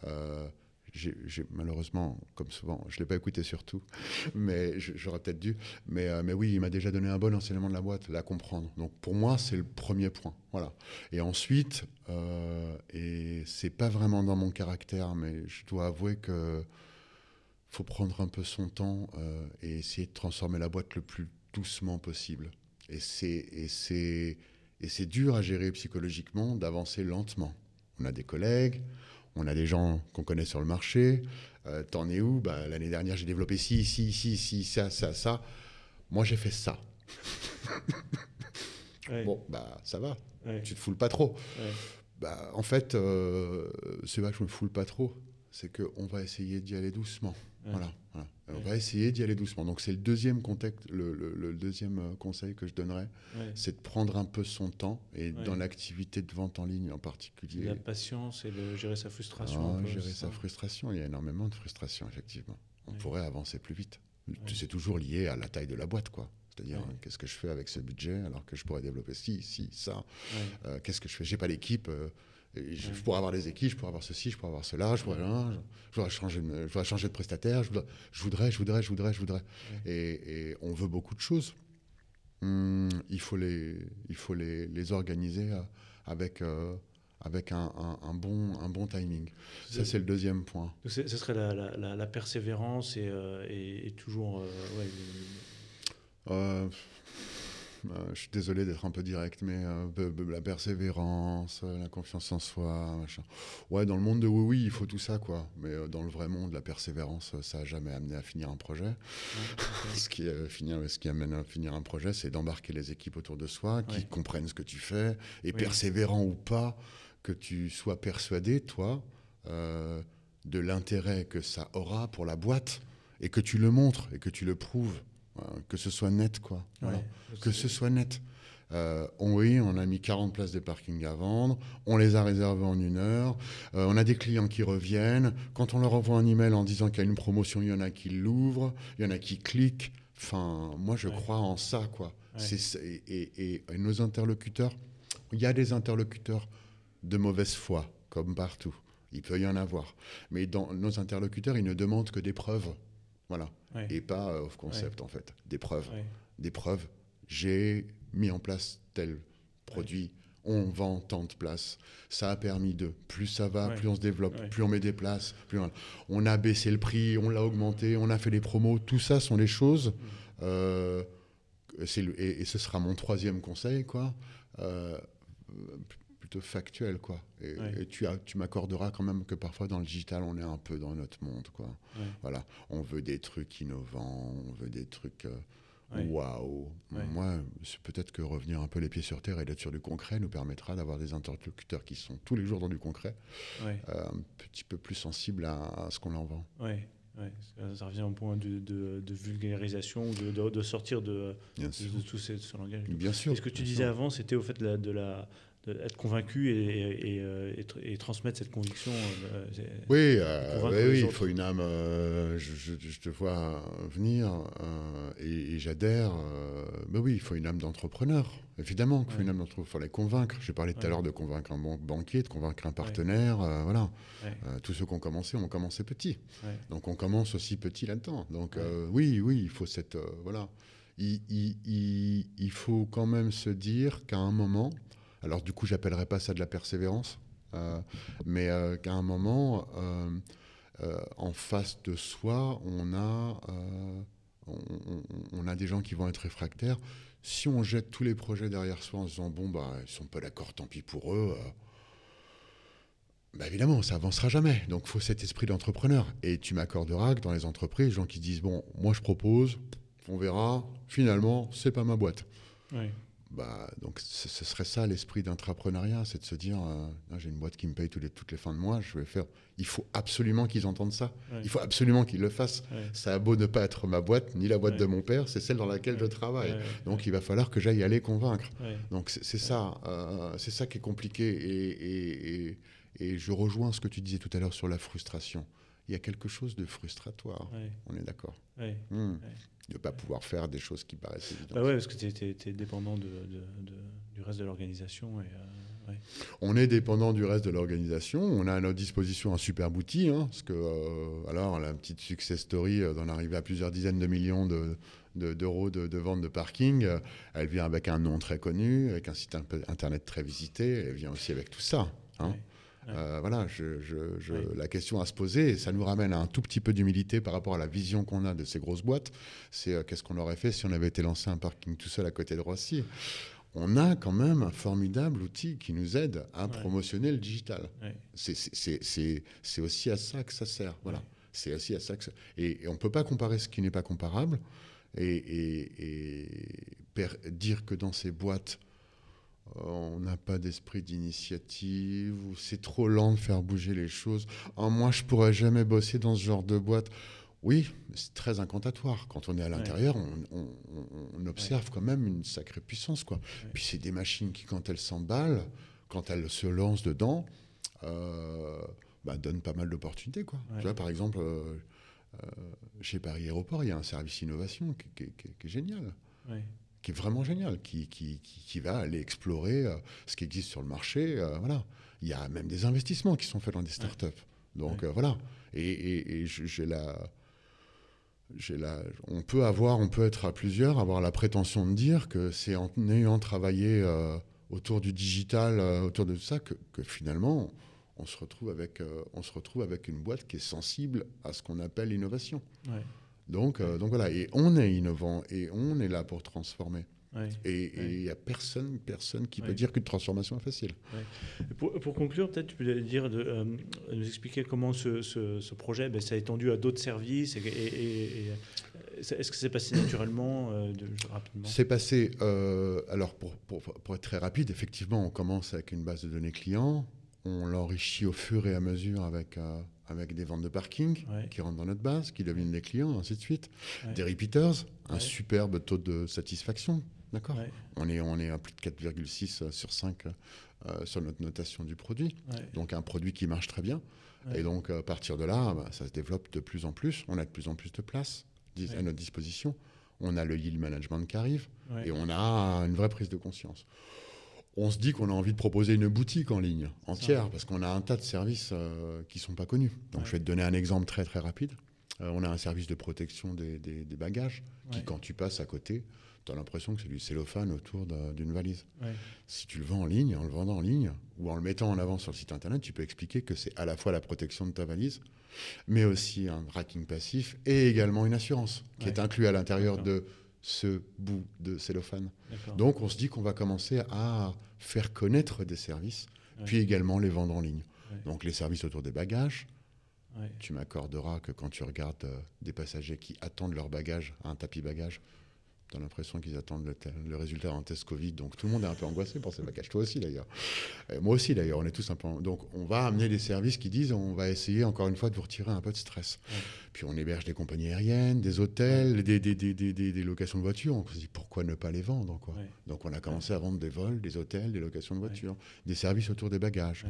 Euh, j'ai- malheureusement, comme souvent, je ne l'ai pas écouté surtout, mais j'aurais peut-être dû. Mais, euh, mais oui, il m'a déjà donné un bon enseignement de la boîte, la comprendre. Donc pour moi, c'est le premier point. Voilà. Et ensuite, euh, et c'est pas vraiment dans mon caractère, mais je dois avouer que faut prendre un peu son temps euh, et essayer de transformer la boîte le plus doucement possible. Et c'est dur à gérer psychologiquement d'avancer lentement. On a des collègues, on a des gens qu'on connaît sur le marché. Euh, T'en es où? Bah, L'année dernière, j'ai développé ci, ci, ci, ci, ça, ça, ça. Moi, j'ai fait ça. ouais, Bon, bah, ça va. ouais, Tu te foules pas trop. ouais. Bah, en fait, euh, c'est pas que je me foule pas trop. C'est qu'on va essayer d'y aller doucement. Ouais. Voilà, voilà. On va essayer d'y aller doucement. Donc c'est le deuxième contexte, le, le- le deuxième euh, conseil que je donnerais, ouais. c'est de prendre un peu son temps et dans l'activité de vente en ligne en particulier. La patience et de gérer sa frustration. Ah, peu, gérer sa frustration. Il y a énormément de frustration, effectivement. On pourrait avancer plus vite. C'est toujours lié à la taille de la boîte, quoi. C'est-à-dire, Ouais. euh, qu'est-ce que je fais avec ce budget alors que je pourrais développer ci, ci, ça. Ouais. Euh, qu'est-ce que je fais? J'ai pas d'équipe. euh, et je, pourrais avoir des équipes, je pourrais avoir ceci, je pourrais avoir cela, je pourrais, hein, je, je voudrais changer, de, je voudrais changer de prestataire, je voudrais, je voudrais, je voudrais, je voudrais. Et, et on veut beaucoup de choses. hum, il faut les, il faut les, les organiser euh, avec, euh, avec un, un- un bon, un bon timing. Ça, c'est le deuxième point. Donc, Ce serait la, la- la- la persévérance et, euh, et- et toujours. euh, ouais, le- je suis désolé d'être un peu direct, mais euh, la persévérance, euh, la confiance en soi, machin. Ouais, dans le monde de oui, oui, il faut tout ça, quoi. Mais euh, dans le vrai monde, la persévérance, euh, ça n'a jamais amené à finir un projet. ouais. Ce qui, euh, finir, ce qui amène à finir un projet, c'est d'embarquer les équipes autour de soi, qui Ouais. comprennent ce que tu fais, et Oui. persévérant ou pas, que tu sois persuadé, toi, euh, de l'intérêt que ça aura pour la boîte, et que tu le montres, et que tu le prouves, que ce soit net, quoi. Voilà. Ouais. Que ce soit net. Euh, on, oui, on a mis 40 places de parking à vendre, on les a réservées en une heure, euh, on a des clients qui reviennent, quand on leur envoie un email en disant qu'il y a une promotion, il y en a qui l'ouvrent, il y en a qui cliquent. Enfin, moi, je Ouais. crois en ça, quoi. Ouais. C'est- et, et- et nos interlocuteurs, il y a des interlocuteurs de mauvaise foi, comme partout. Il peut y en avoir. Mais dans nos interlocuteurs, ils ne demandent que des preuves. Voilà. Et pas euh, off concept, en fait. Des preuves des preuves. J'ai mis en place tel produit. On vend tant de places. Ça a permis de. Plus ça va, plus on se développe, plus on met des places. Plus on... on a baissé le prix, on l'a augmenté, on a fait des promos. Tout ça sont des choses. euh, le- et, et ce sera mon troisième conseil, quoi. euh, plutôt factuel, quoi. Et, Ouais. et tu, as- tu m'accorderas quand même que parfois dans le digital, on est un peu dans notre monde, quoi. Ouais. Voilà, on veut des trucs innovants, on veut des trucs euh, waouh. Moi, c'est peut-être que revenir un peu les pieds sur terre et d'être sur du concret nous permettra d'avoir des interlocuteurs qui sont tous les jours dans du concret, euh, un petit peu plus sensibles à, à ce qu'on leur vend. Ouais. Ça- revient au point de, de- de vulgarisation, de, sortir de, tout ce, ce langage. Bien sûr. Et ce que tu disais sûr. avant, c'était au fait de, la, être convaincu et, et, et, euh, et tr- et transmettre cette conviction. euh, Oui, euh, oui, il faut une âme. euh, je, je- je te vois venir euh, et, j'adhère. mais oui, il faut une âme d'entrepreneur. Évidemment qu'il faut Ouais. une âme d'entrepreneur. Il faut les convaincre. J'ai parlé tout à Ouais. l'heure de convaincre un ban- banquier, de convaincre un partenaire. voilà. Tous ceux qui ont commencé ont commencé petit. Donc on commence aussi petit là-dedans. Donc oui, oui, il faut cette. voilà. Il, il- il- il faut quand même se dire qu'à un moment, alors du coup, j'appellerai pas ça de la persévérance, euh, mais euh, qu'à un moment, euh, en face de soi, on a, on, a des gens qui vont être réfractaires. Si on jette tous les projets derrière soi en se disant bon bah ils sont pas d'accord, tant pis pour eux. bah évidemment, ça avancera jamais. Donc, faut cet esprit d'entrepreneur. Et tu m'accorderas que dans les entreprises, gens qui disent bon, moi je propose, on verra. Finalement, c'est pas ma boîte. Bah, donc, ce, serait ça l'esprit d'entrepreneuriat, c'est de se dire euh, j'ai une boîte qui me paye tous les- toutes les fins de mois, je vais faire. Il faut absolument qu'ils entendent ça. Ouais. Il faut absolument qu'ils le fassent. Ouais. Ça a beau ne pas être ma boîte, ni la boîte Ouais. de mon père, c'est celle dans laquelle je travaille. Donc, il va falloir que j'aille aller convaincre. Donc c'est ça, euh, c'est ça qui est compliqué et, et- et- et je rejoins ce que tu disais tout à l'heure sur la frustration. Il y a quelque chose de frustratoire, on est d'accord. Ouais. De ne pas pouvoir faire des choses qui paraissent évidentes. Bah ouais, parce que tu es, dépendant de, de- de- du reste de l'organisation. Et, euh, ouais. On est dépendant du reste de l'organisation. On a à notre disposition un super outil. hein, parce que, euh, alors, la petite success story euh, d'en arriver à plusieurs dizaines de millions de- de- d'euros de, de vente de parking, euh, elle vient avec un nom très connu, avec un site internet très visité. Elle vient aussi avec tout ça. hein. Ouais. Ouais. Euh, voilà, je- je- je- Ouais. la question à se poser, et ça nous ramène à un tout petit peu d'humilité par rapport à la vision qu'on a de ces grosses boîtes, c'est euh, qu'est-ce qu'on aurait fait si on avait été lancé un parking tout seul à côté de Roissy? On a quand même un formidable outil qui nous aide à Ouais. promotionner le digital. C'est- aussi à ça que ça sert. Voilà. C'est aussi à ça que ça... Et, et on ne peut pas comparer ce qui n'est pas comparable. Et, et- et per- dire que dans ces boîtes, on n'a pas d'esprit d'initiative, ou c'est trop lent de faire bouger les choses. Ah, moi, je pourrais jamais bosser dans ce genre de boîte. Oui, c'est très incantatoire. Quand on est à l'intérieur, on, on- on- on observe quand même une sacrée puissance. Quoi. Puis c'est des machines qui, quand elles s'emballent, quand elles se lancent dedans, euh, bah, donnent pas mal d'opportunités. quoi. Ouais. Tu vois, par exemple, euh, euh, chez Paris Aéroport, il y a un service innovation qui, qui- qui- qui est génial. Qui est vraiment génial, qui, qui, qui- qui va aller explorer euh, ce qui existe sur le marché. euh, voilà. Il y a même des investissements qui sont faits dans des startups. Donc Ouais. euh, voilà. Et, et- et j'ai la, la, on peut avoir, on peut être à plusieurs, avoir la prétention de dire que c'est en ayant travaillé autour du digital, autour de ça, que, finalement, on se retrouve avec, on se retrouve avec une boîte qui est sensible à ce qu'on appelle l'innovation. Donc, donc voilà, et on est innovant et on est là pour transformer. Et il n'y a personne, personne qui peut dire qu'une transformation est facile. Pour, pour, conclure, peut-être tu peux dire de, euh, nous expliquer comment ce, ce, projet ben, s'est étendu à d'autres services et, et, est-ce que c'est passé naturellement, euh, de, rapidement? C'est passé, euh, alors pour, pour, pour, être très rapide, effectivement, on commence avec une base de données clients, on l'enrichit au fur et à mesure avec avec des ventes de parking qui rentrent dans notre base, qui deviennent des clients, ainsi de suite. Des repeaters, un superbe taux de satisfaction D'accord on, est, on est à plus de 4,6 euh, sur 5 euh, sur notre notation du produit. Donc un produit qui marche très bien. Et donc à partir de là, bah, ça se développe de plus en plus. On a de plus en plus de place à notre disposition. On a le yield management qui arrive et on a une vraie prise de conscience. On se dit qu'on a envie de proposer une boutique en ligne entière parce qu'on a un tas de services euh, qui ne sont pas connus. Donc je vais te donner un exemple très très rapide. on a un service de protection des, des bagages qui, quand tu passes à côté, tu as l'impression que c'est du cellophane autour d'une valise. Si tu le vends en ligne, en le vendant en ligne, ou en le mettant en avant sur le site internet, tu peux expliquer que c'est à la fois la protection de ta valise, mais aussi un tracking passif et également une assurance qui est inclue à l'intérieur de ce bout de cellophane. Donc on se dit qu'on va commencer à faire connaître des services, puis également les vendre en ligne. Donc les services autour des bagages, Tu m'accorderas que quand tu regardes euh, des passagers qui attendent leur bagage à un tapis bagage, tu as l'impression qu'ils attendent le, résultat d'un test Covid. Donc tout le monde est un peu angoissé pour ces bagages. Toi aussi d'ailleurs. moi aussi d'ailleurs. On est tous un peu. Donc on va amener des services qui disent on va essayer encore une fois de vous retirer un peu de stress. Puis on héberge des compagnies aériennes, des hôtels, des, des, des, des, locations de voitures. On se dit pourquoi ne pas les vendre quoi? Donc on a commencé à vendre des vols, des hôtels, des locations de voitures, des services autour des bagages.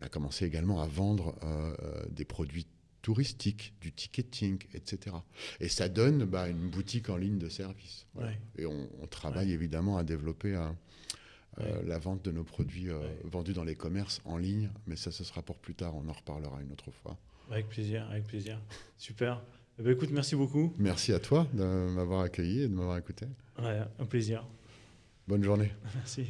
On a commencé également à vendre euh, euh, des produits touristique, du ticketing, etc. Et ça donne bah, une boutique en ligne de service. Et on, travaille évidemment à développer euh, la vente de nos produits euh, vendus dans les commerces en ligne, mais ça, ce sera pour plus tard, on en reparlera une autre fois. Avec plaisir, avec plaisir. Super. Eh ben, écoute, merci beaucoup. Merci à toi de m'avoir accueilli et de m'avoir écouté. Ouais, un plaisir. Bonne journée. Merci.